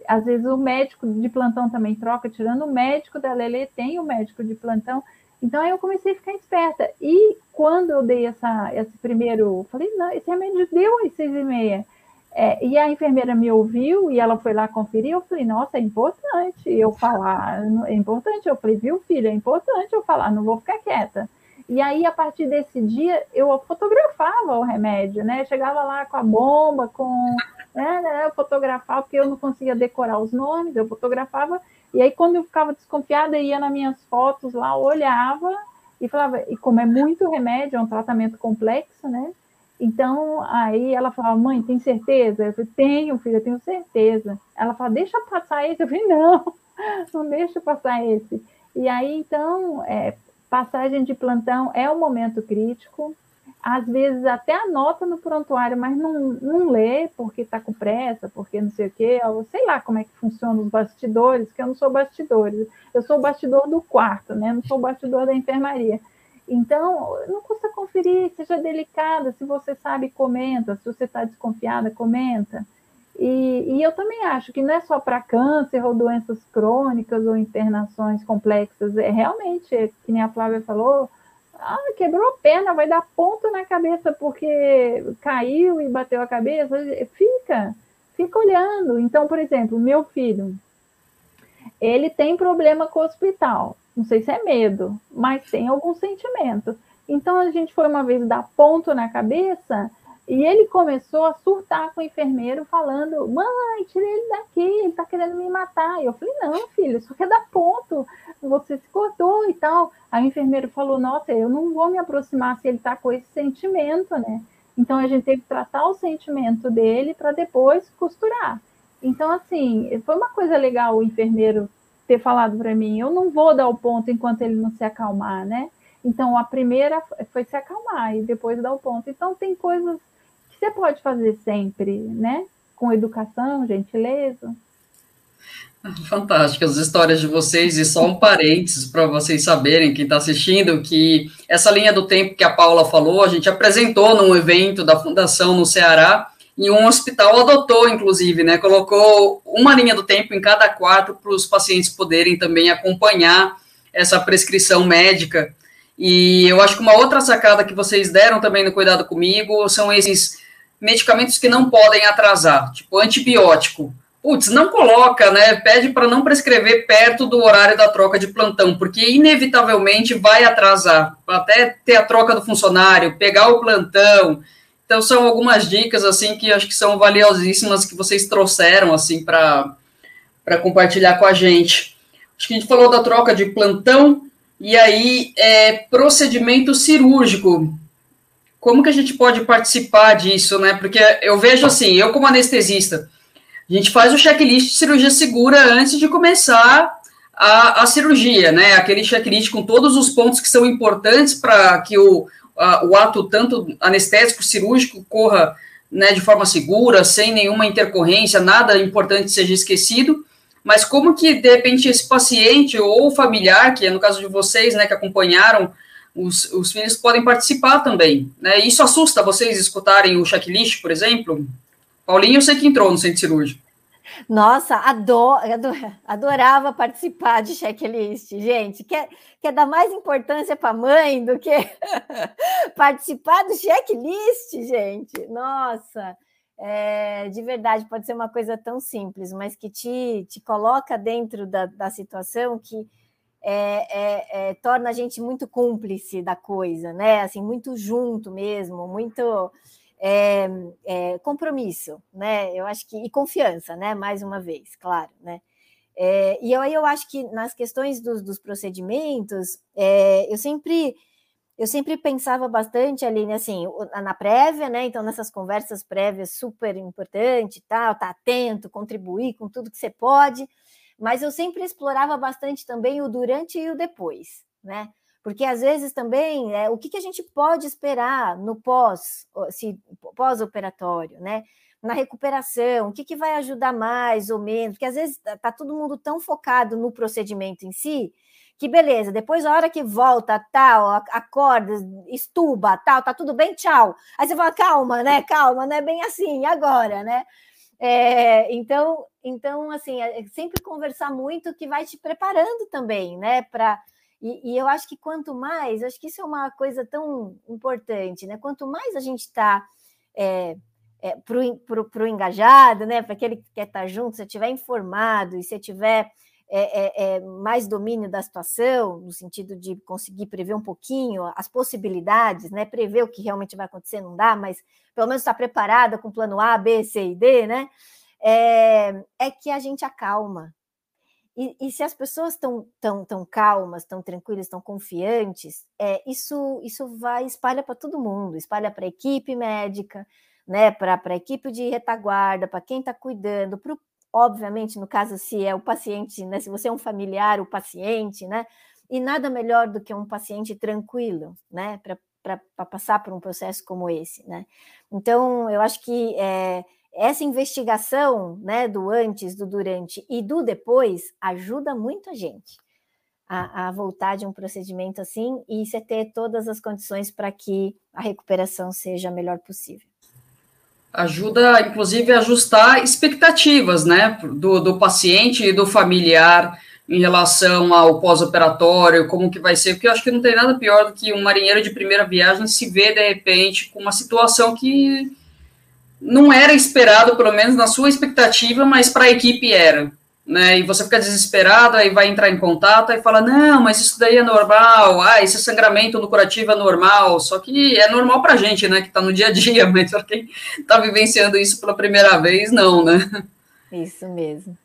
Às vezes o médico de plantão também troca, tirando o médico da Lele, tem o médico de plantão. Então aí eu comecei a ficar esperta. E quando eu dei essa, esse primeiro, falei, não, esse remédio deu às seis e meia. É, e a enfermeira me ouviu e ela foi lá conferir. Eu falei, nossa, é importante eu falar, é importante. Eu falei, viu, filha, é importante eu falar, não vou ficar quieta. E aí, a partir desse dia, eu fotografava o remédio, né? chegava lá com a bomba, com. Né, né, eu fotografava, porque eu não conseguia decorar os nomes, eu fotografava. E aí, quando eu ficava desconfiada, ia nas minhas fotos lá, olhava e falava. E como é muito remédio, é um tratamento complexo, né? Então, aí ela falava, mãe, tem certeza? Eu falei, tenho, filha, tenho certeza. Ela falava, deixa passar esse. Eu falei, não, não deixa passar esse. E aí, então, é, Passagem de plantão é um momento crítico. Às vezes até anota no prontuário, mas não, não lê porque está com pressa, porque não sei o quê, ou sei lá como é que funcionam os bastidores, que eu não sou bastidores, eu sou o bastidor do quarto, né? Não sou o bastidor da enfermaria. Então, não custa conferir, seja delicada, se você sabe, comenta, se você está desconfiada, comenta. E, e, eu também acho que não é só para câncer ou doenças crônicas ou internações complexas, é realmente, que nem a Flávia falou, ah, quebrou a perna, vai dar ponto na cabeça porque caiu e bateu a cabeça. Fica, fica olhando. Então, por exemplo, meu filho, ele tem problema com o hospital. Não sei se é medo, mas tem algum sentimento. Então, a gente foi uma vez dar ponto na cabeça e ele começou a surtar com o enfermeiro, falando: Mãe, tirei ele daqui, ele tá querendo me matar. E eu falei: Não, filho, só quer dar ponto, você se cortou e tal. Aí o enfermeiro falou: Nossa, eu não vou me aproximar se ele tá com esse sentimento, né? Então a gente teve que tratar o sentimento dele para depois costurar. Então, assim, foi uma coisa legal o enfermeiro ter falado para mim: Eu não vou dar o ponto enquanto ele não se acalmar, né? Então, a primeira foi se acalmar e depois dar o ponto. Então, tem coisas você pode fazer sempre, né? Com educação, gentileza. Fantásticas as histórias de vocês, e só um parênteses para vocês saberem, quem está assistindo, que essa linha do tempo que a Paula falou, a gente apresentou num evento da Fundação no Ceará, e um hospital adotou, inclusive, né? Colocou uma linha do tempo em cada quarto para os pacientes poderem também acompanhar essa prescrição médica. E eu acho que uma outra sacada que vocês deram também no Cuidado Comigo são esses medicamentos que não podem atrasar, tipo antibiótico. Putz, não coloca, né? Pede para não prescrever perto do horário da troca de plantão, porque inevitavelmente vai atrasar, até ter a troca do funcionário, pegar o plantão. Então são algumas dicas assim que acho que são valiosíssimas que vocês trouxeram assim para para compartilhar com a gente. Acho que a gente falou da troca de plantão e aí é procedimento cirúrgico como que a gente pode participar disso, né? Porque eu vejo assim, eu como anestesista, a gente faz o checklist de cirurgia segura antes de começar a, a cirurgia, né? Aquele checklist com todos os pontos que são importantes para que o, a, o ato, tanto anestésico, cirúrgico, corra né, de forma segura, sem nenhuma intercorrência, nada importante seja esquecido. Mas como que, de repente, esse paciente ou familiar, que é no caso de vocês, né, que acompanharam os, os filhos podem participar também. Né? Isso assusta vocês escutarem o checklist, por exemplo? Paulinho, eu sei que entrou no centro cirúrgico. Nossa, ador, adorava participar de checklist, gente. Quer, quer dar mais importância para a mãe do que participar do checklist, gente? Nossa, é, de verdade, pode ser uma coisa tão simples, mas que te, te coloca dentro da, da situação que é, é, é, torna a gente muito cúmplice da coisa, né? Assim, muito junto mesmo, muito é, é, compromisso, né? Eu acho que e confiança, né? Mais uma vez, claro, né? É, e aí eu acho que nas questões dos, dos procedimentos, eu sempre eu sempre pensava bastante ali, né, assim, na prévia, né? Então, nessas conversas prévias super importante, tal, tá atento, contribuir com tudo que você pode mas eu sempre explorava bastante também o durante e o depois, né? Porque às vezes também é, o que, que a gente pode esperar no pós, pós-operatório, né? Na recuperação, o que, que vai ajudar mais ou menos? Porque às vezes tá, tá todo mundo tão focado no procedimento em si que beleza, depois a hora que volta, tal, acorda, estuba, tal, tá tudo bem, tchau. Aí você fala, calma, né? Calma, não é bem assim, agora, né? É, então, então, assim, é, é sempre conversar muito que vai te preparando também, né? Para e, e, eu acho que quanto mais, acho que isso é uma coisa tão importante, né? Quanto mais a gente está é, é, para o engajado, né? Para aquele que quer estar tá junto, se estiver informado e se tiver é, é, é, mais domínio da situação, no sentido de conseguir prever um pouquinho as possibilidades, né? Prever o que realmente vai acontecer não dá, mas pelo menos estar preparada com plano A, B, C e D, né? É, é que a gente acalma. E, e se as pessoas estão tão, tão calmas, tão tranquilas, tão confiantes, é, isso, isso vai espalha para todo mundo, espalha para a equipe médica, né? Para a equipe de retaguarda, para quem está cuidando, para obviamente, no caso, se é o paciente, né? Se você é um familiar, o paciente, né? E nada melhor do que um paciente tranquilo, né? Para passar por um processo como esse, né? Então, eu acho que é, essa investigação, né? Do antes, do durante e do depois ajuda muito a gente a, a voltar de um procedimento assim e você ter todas as condições para que a recuperação seja a melhor possível. ajuda, inclusive, a ajustar expectativas, né, do, do paciente e do familiar em relação ao pós-operatório, como que vai ser, porque eu acho que não tem nada pior do que um marinheiro de primeira viagem se ver, de repente, com uma situação que não era esperado, pelo menos na sua expectativa, mas para a equipe era né? E você fica desesperado, aí vai entrar em contato e fala: não, mas isso daí é normal, ah, esse sangramento no curativo é normal, só que é normal para gente, né? Que está no dia a dia, mas para quem está vivenciando isso pela primeira vez, não, né? Isso mesmo.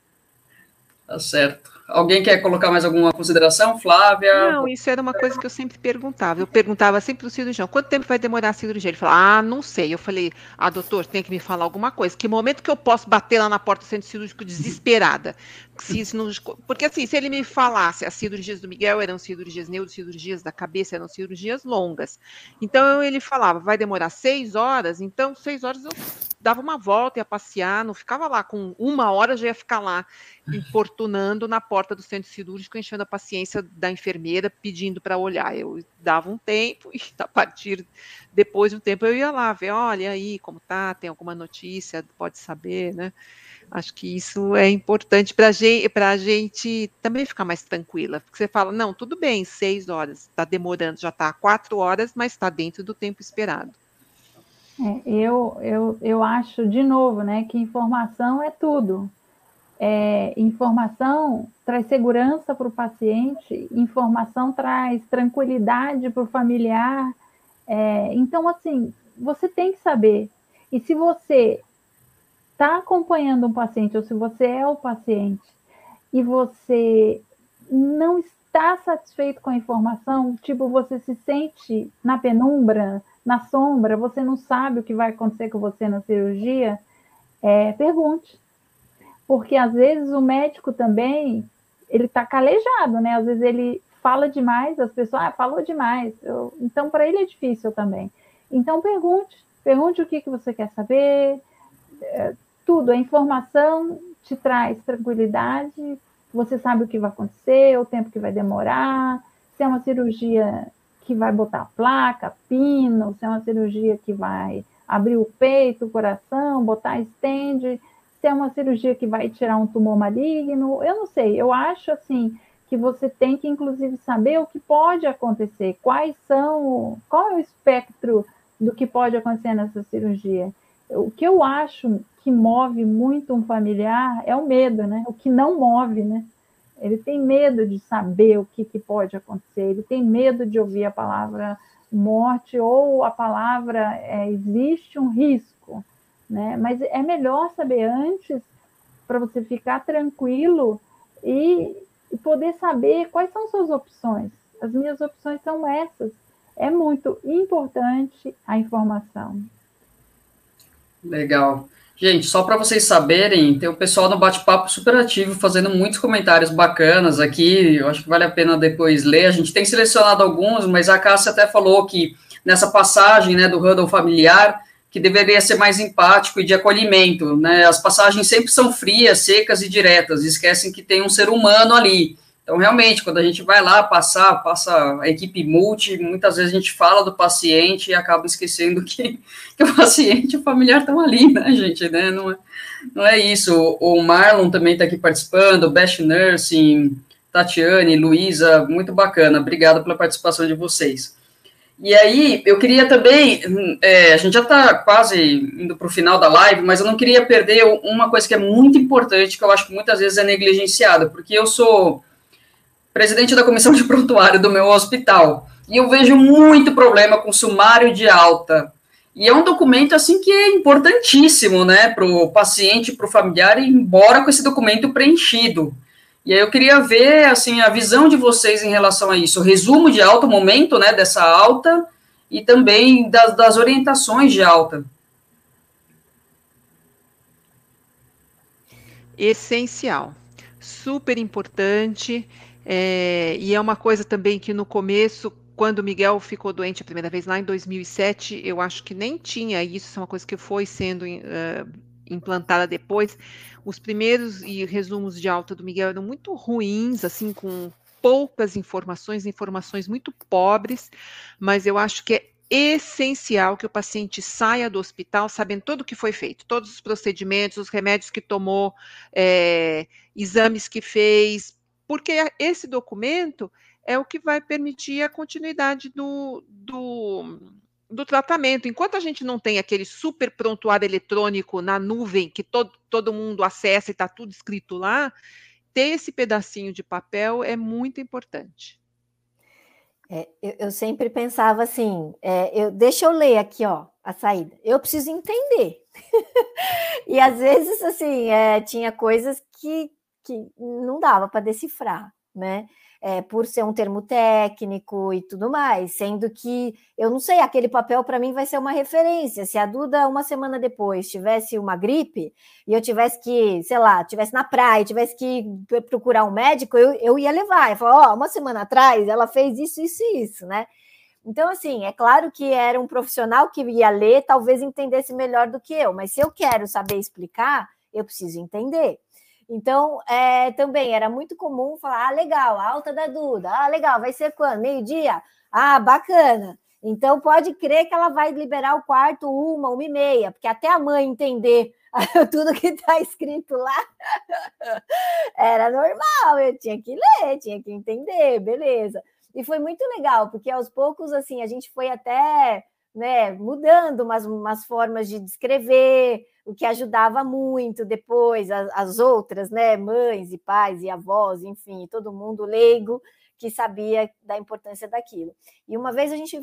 Tá certo. Alguém quer colocar mais alguma consideração, Flávia? Não, isso era uma coisa que eu sempre perguntava. Eu perguntava sempre para o cirurgião, quanto tempo vai demorar a cirurgia? Ele falou, ah, não sei. Eu falei, ah, doutor, tem que me falar alguma coisa. Que momento que eu posso bater lá na porta do centro cirúrgico desesperada? Se não, porque assim, se ele me falasse, as cirurgias do Miguel eram cirurgias neurocirurgias da cabeça, eram cirurgias longas. Então ele falava, vai demorar seis horas, então seis horas eu dava uma volta, ia passear, não ficava lá com uma hora, já ia ficar lá importunando na porta do centro cirúrgico, enchendo a paciência da enfermeira, pedindo para olhar. Eu dava um tempo e a partir depois do tempo eu ia lá ver, olha aí como tá, tem alguma notícia, pode saber, né? Acho que isso é importante para gente, a gente também ficar mais tranquila. Porque você fala, não, tudo bem, seis horas, está demorando, já está quatro horas, mas está dentro do tempo esperado. É, eu, eu, eu acho, de novo, né, que informação é tudo. É, informação traz segurança para o paciente, informação traz tranquilidade para o familiar. É, então, assim, você tem que saber. E se você está acompanhando um paciente, ou se você é o paciente, e você não está satisfeito com a informação, tipo, você se sente na penumbra, na sombra, você não sabe o que vai acontecer com você na cirurgia, é, pergunte. Porque às vezes o médico também, ele está calejado, né? Às vezes ele fala demais, as pessoas, ah, falou demais. Eu, então, para ele é difícil também. Então, pergunte. Pergunte o que, que você quer saber, é, tudo, a informação te traz tranquilidade, você sabe o que vai acontecer, o tempo que vai demorar, se é uma cirurgia que vai botar placa, pino, se é uma cirurgia que vai abrir o peito, o coração, botar estende, se é uma cirurgia que vai tirar um tumor maligno, eu não sei, eu acho assim que você tem que inclusive saber o que pode acontecer, quais são, qual é o espectro do que pode acontecer nessa cirurgia. O que eu acho que move muito um familiar é o medo, né? O que não move, né? Ele tem medo de saber o que, que pode acontecer, ele tem medo de ouvir a palavra morte ou a palavra é, existe um risco, né? Mas é melhor saber antes para você ficar tranquilo e, poder saber quais são suas opções. As minhas opções são essas. É muito importante a informação. Legal. Gente, só para vocês saberem, tem o pessoal no bate-papo super ativo, fazendo muitos comentários bacanas aqui. Eu acho que vale a pena depois ler. A gente tem selecionado alguns, mas a Cássia até falou que nessa passagem né, do Huddle familiar, que deveria ser mais empático e de acolhimento. Né? As passagens sempre são frias, secas e diretas, esquecem que tem um ser humano ali. Então, realmente, quando a gente vai lá passar, passa a equipe multi, muitas vezes a gente fala do paciente e acaba esquecendo que, que o paciente e o familiar estão ali, né, gente? Né? Não, é, não é isso. O Marlon também está aqui participando, Best Nursing, Tatiane, Luísa, muito bacana. Obrigado pela participação de vocês. E aí, eu queria também, é, a gente já está quase indo para o final da live, mas eu não queria perder uma coisa que é muito importante, que eu acho que muitas vezes é negligenciada, porque eu sou presidente da comissão de prontuário do meu hospital, e eu vejo muito problema com sumário de alta. E é um documento assim que é importantíssimo, né, para o paciente, para o familiar, ir embora com esse documento preenchido. E aí eu queria ver assim a visão de vocês em relação a isso, o resumo de alta, o momento, né, dessa alta e também das, das orientações de alta. Essencial, super importante. É, e é uma coisa também que no começo, quando o Miguel ficou doente a primeira vez, lá em 2007, eu acho que nem tinha isso, isso é uma coisa que foi sendo uh, implantada depois. Os primeiros e resumos de alta do Miguel eram muito ruins, assim, com poucas informações, informações muito pobres, mas eu acho que é essencial que o paciente saia do hospital sabendo tudo o que foi feito, todos os procedimentos, os remédios que tomou, é, exames que fez, porque esse documento é o que vai permitir a continuidade do, do, do tratamento. Enquanto a gente não tem aquele super prontuário eletrônico na nuvem que todo, todo mundo acessa e está tudo escrito lá, ter esse pedacinho de papel é muito importante. É, eu, eu, sempre pensava assim, é, eu, deixa eu ler aqui, ó, a saída. Eu preciso entender. e às vezes, assim, é, tinha coisas que, que não dava para decifrar, né? É, por ser um termo técnico e tudo mais, sendo que eu não sei, aquele papel para mim vai ser uma referência. Se a Duda, uma semana depois, tivesse uma gripe e eu tivesse que, sei lá, tivesse na praia, tivesse que procurar um médico, eu, eu ia levar. Eu falar, ó, oh, uma semana atrás ela fez isso, isso e isso, né? Então, assim, é claro que era um profissional que ia ler, talvez entendesse melhor do que eu, mas se eu quero saber explicar, eu preciso entender. Então, é, também era muito comum falar: ah, legal, alta da Duda, ah, legal, vai ser quando? Meio-dia? Ah, bacana. Então, pode crer que ela vai liberar o quarto uma, uma e meia, porque até a mãe entender tudo que está escrito lá era normal, eu tinha que ler, tinha que entender, beleza. E foi muito legal, porque aos poucos, assim, a gente foi até né, mudando umas, umas formas de descrever, o que ajudava muito depois as, as, outras, né, mães e pais e avós, enfim, todo mundo leigo que sabia da importância daquilo. E uma vez a gente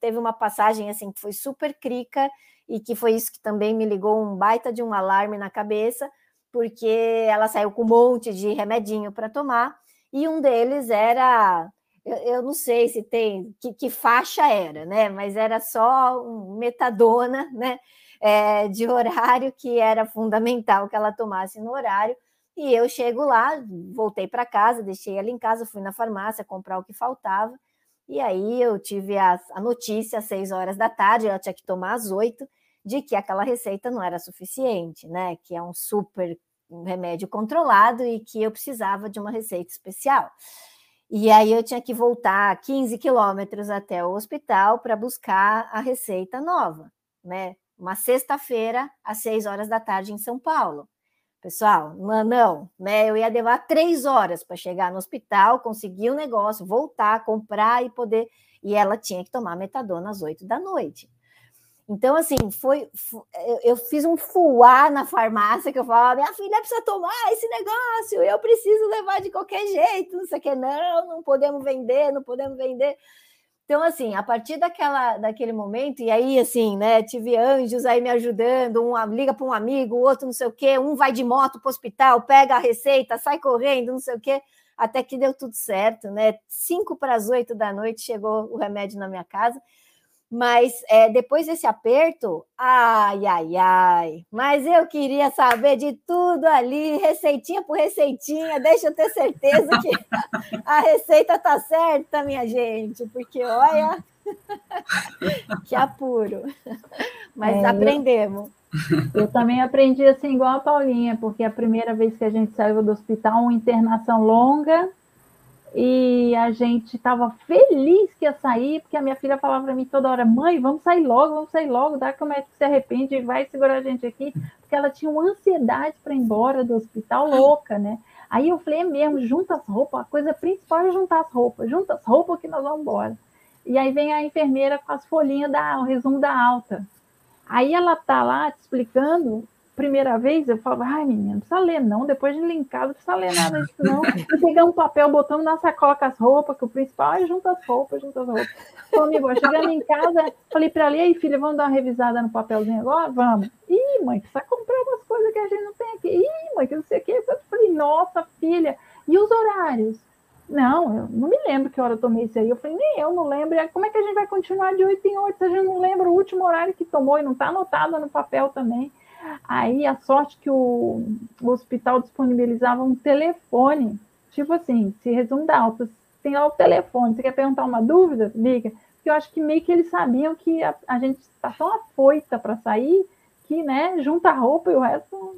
teve uma passagem assim que foi super crica e que foi isso que também me ligou um baita de um alarme na cabeça, porque ela saiu com um monte de remedinho para tomar e um deles era eu, eu, não sei se tem que, que, faixa era, né? Mas era só um metadona, né? É, de horário que era fundamental que ela tomasse no horário. E eu chego lá, voltei para casa, deixei ela em casa, fui na farmácia comprar o que faltava. E aí eu tive a, a notícia às seis horas da tarde, ela tinha que tomar às oito, de que aquela receita não era suficiente, né? Que é um super remédio controlado e que eu precisava de uma receita especial. E aí eu tinha que voltar 15 quilômetros até o hospital para buscar a receita nova, né? Uma sexta-feira, às seis horas da tarde, em São Paulo. Pessoal, não, não, né? Eu ia levar três horas para chegar no hospital, conseguir o um negócio, voltar, comprar e poder. E ela tinha que tomar metadona às oito da noite. Então, assim, foi, eu fiz um fuá na farmácia que eu falava: minha filha precisa tomar esse negócio, eu preciso levar de qualquer jeito, não sei o que, não, não podemos vender, não podemos vender. Então, assim, a partir daquela, daquele momento, e aí, assim, né, tive anjos aí me ajudando, um liga para um amigo, o outro não sei o quê, um vai de moto para o hospital, pega a receita, sai correndo, não sei o quê, até que deu tudo certo, né? Cinco para as oito da noite chegou o remédio na minha casa. Mas é, depois desse aperto, ai, ai, ai. Mas eu queria saber de tudo ali, receitinha por receitinha. Deixa eu ter certeza que a receita tá certa, minha gente, porque olha, que apuro. Mas é, aprendemos. Eu, eu também aprendi assim, igual a Paulinha, porque a primeira vez que a gente saiu do hospital, uma internação longa, e a gente estava feliz que ia sair, porque a minha filha falava para mim toda hora: mãe, vamos sair logo, vamos sair logo, dá que o médico se arrepende e vai segurar a gente aqui, porque ela tinha uma ansiedade para ir embora do hospital louca, né? Aí eu falei: é mesmo, junta as roupas, a coisa principal é juntar as roupas, junta as roupas que nós vamos embora. E aí vem a enfermeira com as folhinhas da o resumo da alta. Aí ela tá lá te explicando primeira vez, eu falava, ai, menina, não precisa ler, não. Depois de linkar, não precisa ler nada disso, não. E pegar um papel, botando na sacola com as roupas, que o principal é junta as roupas, junta as roupas. Comigo, chegando em casa, falei para ela, e aí, filha, vamos dar uma revisada no papelzinho agora? Vamos. Ih, mãe, precisa comprar umas coisas que a gente não tem aqui. Ih, mãe, que não sei o quê. Eu falei, nossa, filha, e os horários? Não, eu não me lembro que hora eu tomei isso aí. Eu falei, nem eu não lembro. E como é que a gente vai continuar de 8 em 8 se a gente não lembra o último horário que tomou e não está anotado no papel também? Aí a sorte que o, o hospital disponibilizava um telefone, tipo assim, se resume da alta, tem lá o telefone, você quer perguntar uma dúvida? Liga. Porque eu acho que meio que eles sabiam que a, a gente está tão afoita para sair que, né, junta a roupa e o resto.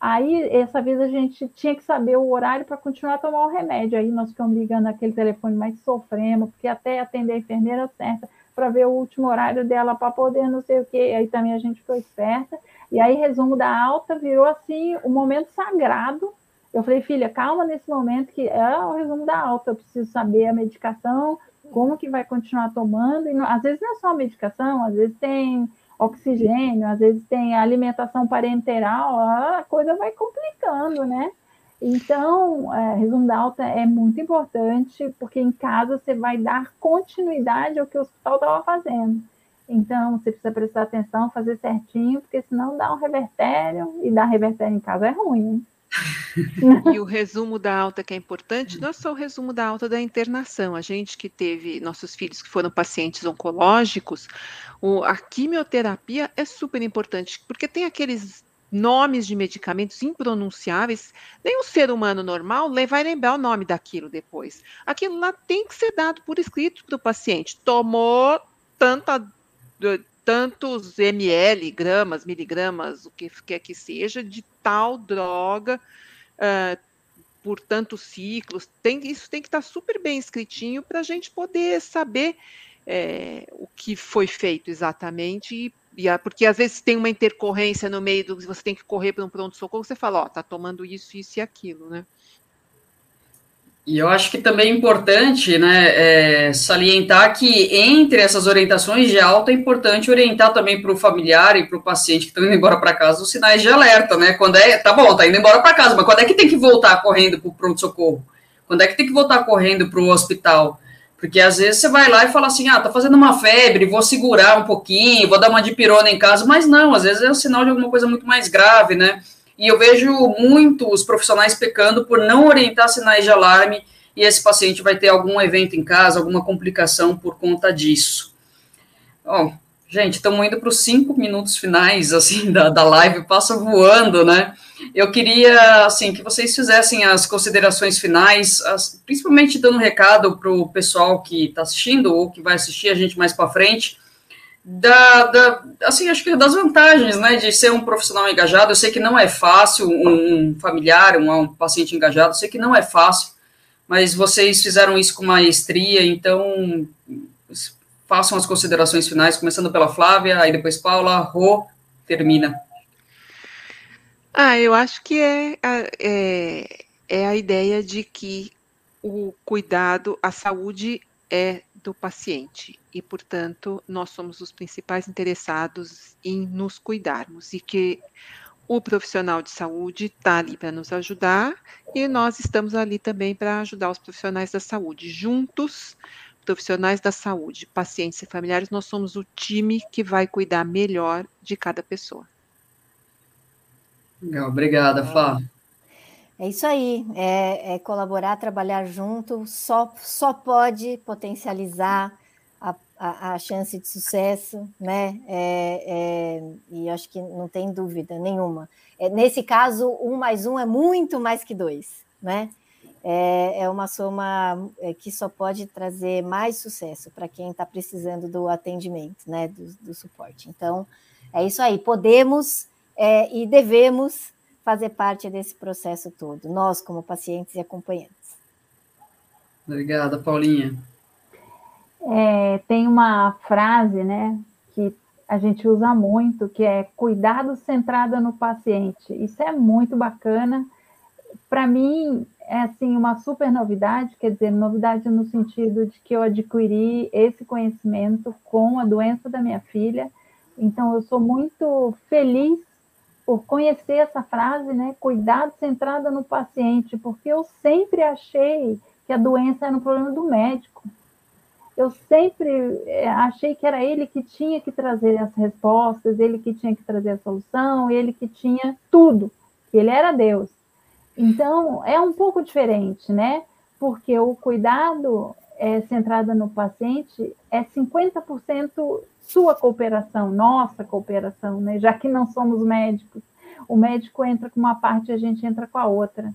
Aí, essa vez a gente tinha que saber o horário para continuar a tomar o remédio. Aí nós ficamos ligando aquele telefone, mas sofremos, porque até atender a enfermeira certa para ver o último horário dela para poder não sei o quê. Aí também a gente foi esperta. E aí, resumo da alta virou assim o um momento sagrado. Eu falei, filha, calma nesse momento que é o resumo da alta. Eu preciso saber a medicação, como que vai continuar tomando. E não, às vezes não é só a medicação, às vezes tem oxigênio, às vezes tem alimentação parenteral, a coisa vai complicando, né? Então, é, resumo da alta é muito importante, porque em casa você vai dar continuidade ao que o hospital estava fazendo. Então, você precisa prestar atenção, fazer certinho, porque senão dá um revertério, e dar revertério em casa é ruim. e o resumo da alta que é importante, não é só o resumo da alta da internação. A gente que teve nossos filhos que foram pacientes oncológicos, o, a quimioterapia é super importante, porque tem aqueles nomes de medicamentos impronunciáveis, nem um ser humano normal vai lembrar o nome daquilo depois. Aquilo lá tem que ser dado por escrito para o paciente. Tomou tanta, tantos ml, gramas, miligramas, o que quer que seja, de tal droga, uh, por tantos ciclos. Tem, isso tem que estar super bem escritinho para a gente poder saber é, o que foi feito exatamente e porque às vezes tem uma intercorrência no meio do você tem que correr para um pronto-socorro, você fala, ó, tá tomando isso, isso e aquilo, né? E eu acho que também é importante né, é, salientar que entre essas orientações de alta é importante orientar também para o familiar e para o paciente que estão indo embora para casa os sinais de alerta, né? Quando é, tá bom, tá indo embora para casa, mas quando é que tem que voltar correndo para o pronto-socorro? Quando é que tem que voltar correndo para o hospital? Porque às vezes você vai lá e fala assim, ah, tá fazendo uma febre, vou segurar um pouquinho, vou dar uma dipirona em casa, mas não, às vezes é um sinal de alguma coisa muito mais grave, né? E eu vejo muitos profissionais pecando por não orientar sinais de alarme e esse paciente vai ter algum evento em casa, alguma complicação por conta disso. Ó, gente, estamos indo para os cinco minutos finais, assim, da, da live, passa voando, né? Eu queria, assim, que vocês fizessem as considerações finais, as, principalmente dando um recado para o pessoal que está assistindo ou que vai assistir a gente mais para frente, da, da, assim, acho que das vantagens, né, de ser um profissional engajado. Eu sei que não é fácil, um, familiar, um, um paciente engajado, eu sei que não é fácil, mas vocês fizeram isso com maestria, então façam as considerações finais, começando pela Flávia, aí depois Paula, Rô, termina. Ah, eu acho que é, é, é a ideia de que o cuidado, a saúde é do paciente e, portanto, nós somos os principais interessados em nos cuidarmos e que o profissional de saúde está ali para nos ajudar e nós estamos ali também para ajudar os profissionais da saúde. Juntos, profissionais da saúde, pacientes e familiares, nós somos o time que vai cuidar melhor de cada pessoa. Legal, obrigada, Flá. É isso aí, é, é, colaborar, trabalhar junto, só, só pode potencializar a, a, a chance de sucesso, né? É, é, e acho que não tem dúvida nenhuma. É, nesse caso, um mais um é muito mais que dois, né? É, é uma soma é, que só pode trazer mais sucesso para quem está precisando do atendimento, né? Do, do suporte. Então, é isso aí, podemos e devemos fazer parte desse processo todo, nós como pacientes e acompanhantes. Obrigada, Paulinha. É, tem uma frase, né, que a gente usa muito, que é cuidado centrado no paciente. Isso é muito bacana. Para mim, é assim uma super novidade, quer dizer, novidade no sentido de que eu adquiri esse conhecimento com a doença da minha filha. Então, eu sou muito feliz por conhecer essa frase, né? Cuidado centrado no paciente, porque eu sempre achei que a doença era um problema do médico. Eu sempre eh, achei que era ele que tinha que trazer as respostas, ele que tinha que trazer a solução, ele que tinha tudo, ele era Deus. Então, é um pouco diferente, né? Porque o cuidado é, centrado no paciente é 50% sua cooperação, nossa cooperação, né? Já que não somos médicos, o médico entra com uma parte e a gente entra com a outra.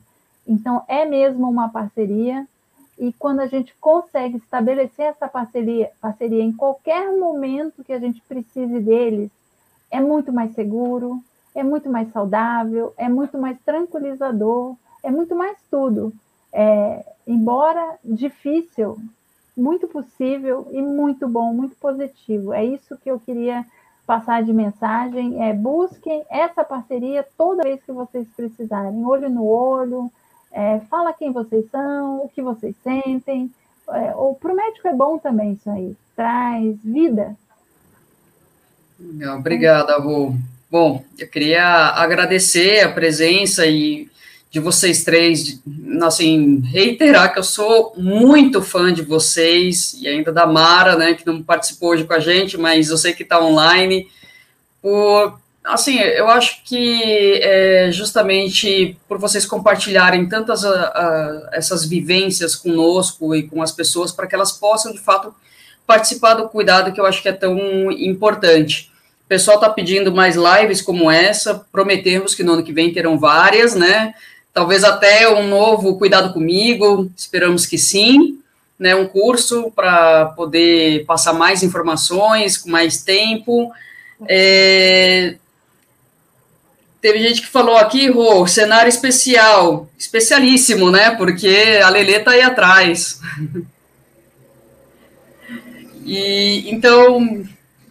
Então, é mesmo uma parceria, e quando a gente consegue estabelecer essa parceria, parceria em qualquer momento que a gente precise deles, é muito mais seguro, é muito mais saudável, é muito mais tranquilizador, é muito mais tudo. É, embora difícil, muito possível e muito bom, muito positivo. É isso que eu queria passar de mensagem. É, busquem essa parceria toda vez que vocês precisarem, olho no olho, é, fala quem vocês são, o que vocês sentem. É, para o médico é bom também isso aí, traz vida. Obrigada, Rô. Bom, eu queria agradecer a presença e de vocês três, assim, reiterar que eu sou muito fã de vocês e ainda da Mara, né, que não participou hoje com a gente, mas eu sei que está online, por, assim, eu acho que é justamente por vocês compartilharem tantas a, a, essas vivências conosco e com as pessoas, para que elas possam, de fato, participar do cuidado que eu acho que é tão importante. O pessoal está pedindo mais lives como essa, prometemos que no ano que vem terão várias, né, talvez até um novo Cuidado Comigo, esperamos que sim, né, um curso para poder passar mais informações, com mais tempo. É, teve gente que falou aqui, Rô, cenário especial, especialíssimo, né, porque a Lelê está aí atrás. e, então,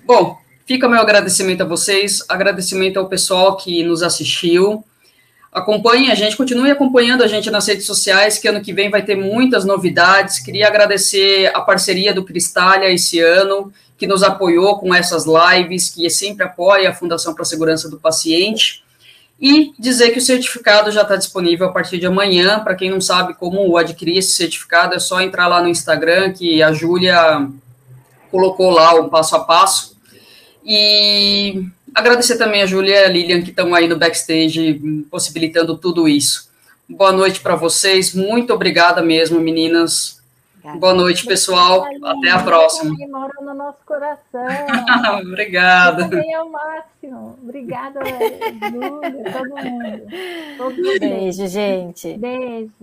bom, fica meu agradecimento a vocês, agradecimento ao pessoal que nos assistiu, Acompanhe a gente, continue acompanhando a gente nas redes sociais, que ano que vem vai ter muitas novidades. Queria agradecer a parceria do Cristália esse ano, que nos apoiou com essas lives, que sempre apoia a Fundação para a Segurança do Paciente. E dizer que o certificado já está disponível a partir de amanhã. Para quem não sabe como adquirir esse certificado, é só entrar lá no Instagram, que a Júlia colocou lá o passo a passo. E Agradecer também a Júlia e a Lilian, que estão aí no backstage, possibilitando tudo isso. Boa noite para vocês, muito obrigada mesmo, meninas. Obrigada. Boa noite, pessoal. Até a próxima. mora no nosso coração. Obrigada. Você é o máximo. Obrigada, Júlia, todo mundo. Todo mundo. Beijo, gente. Beijo.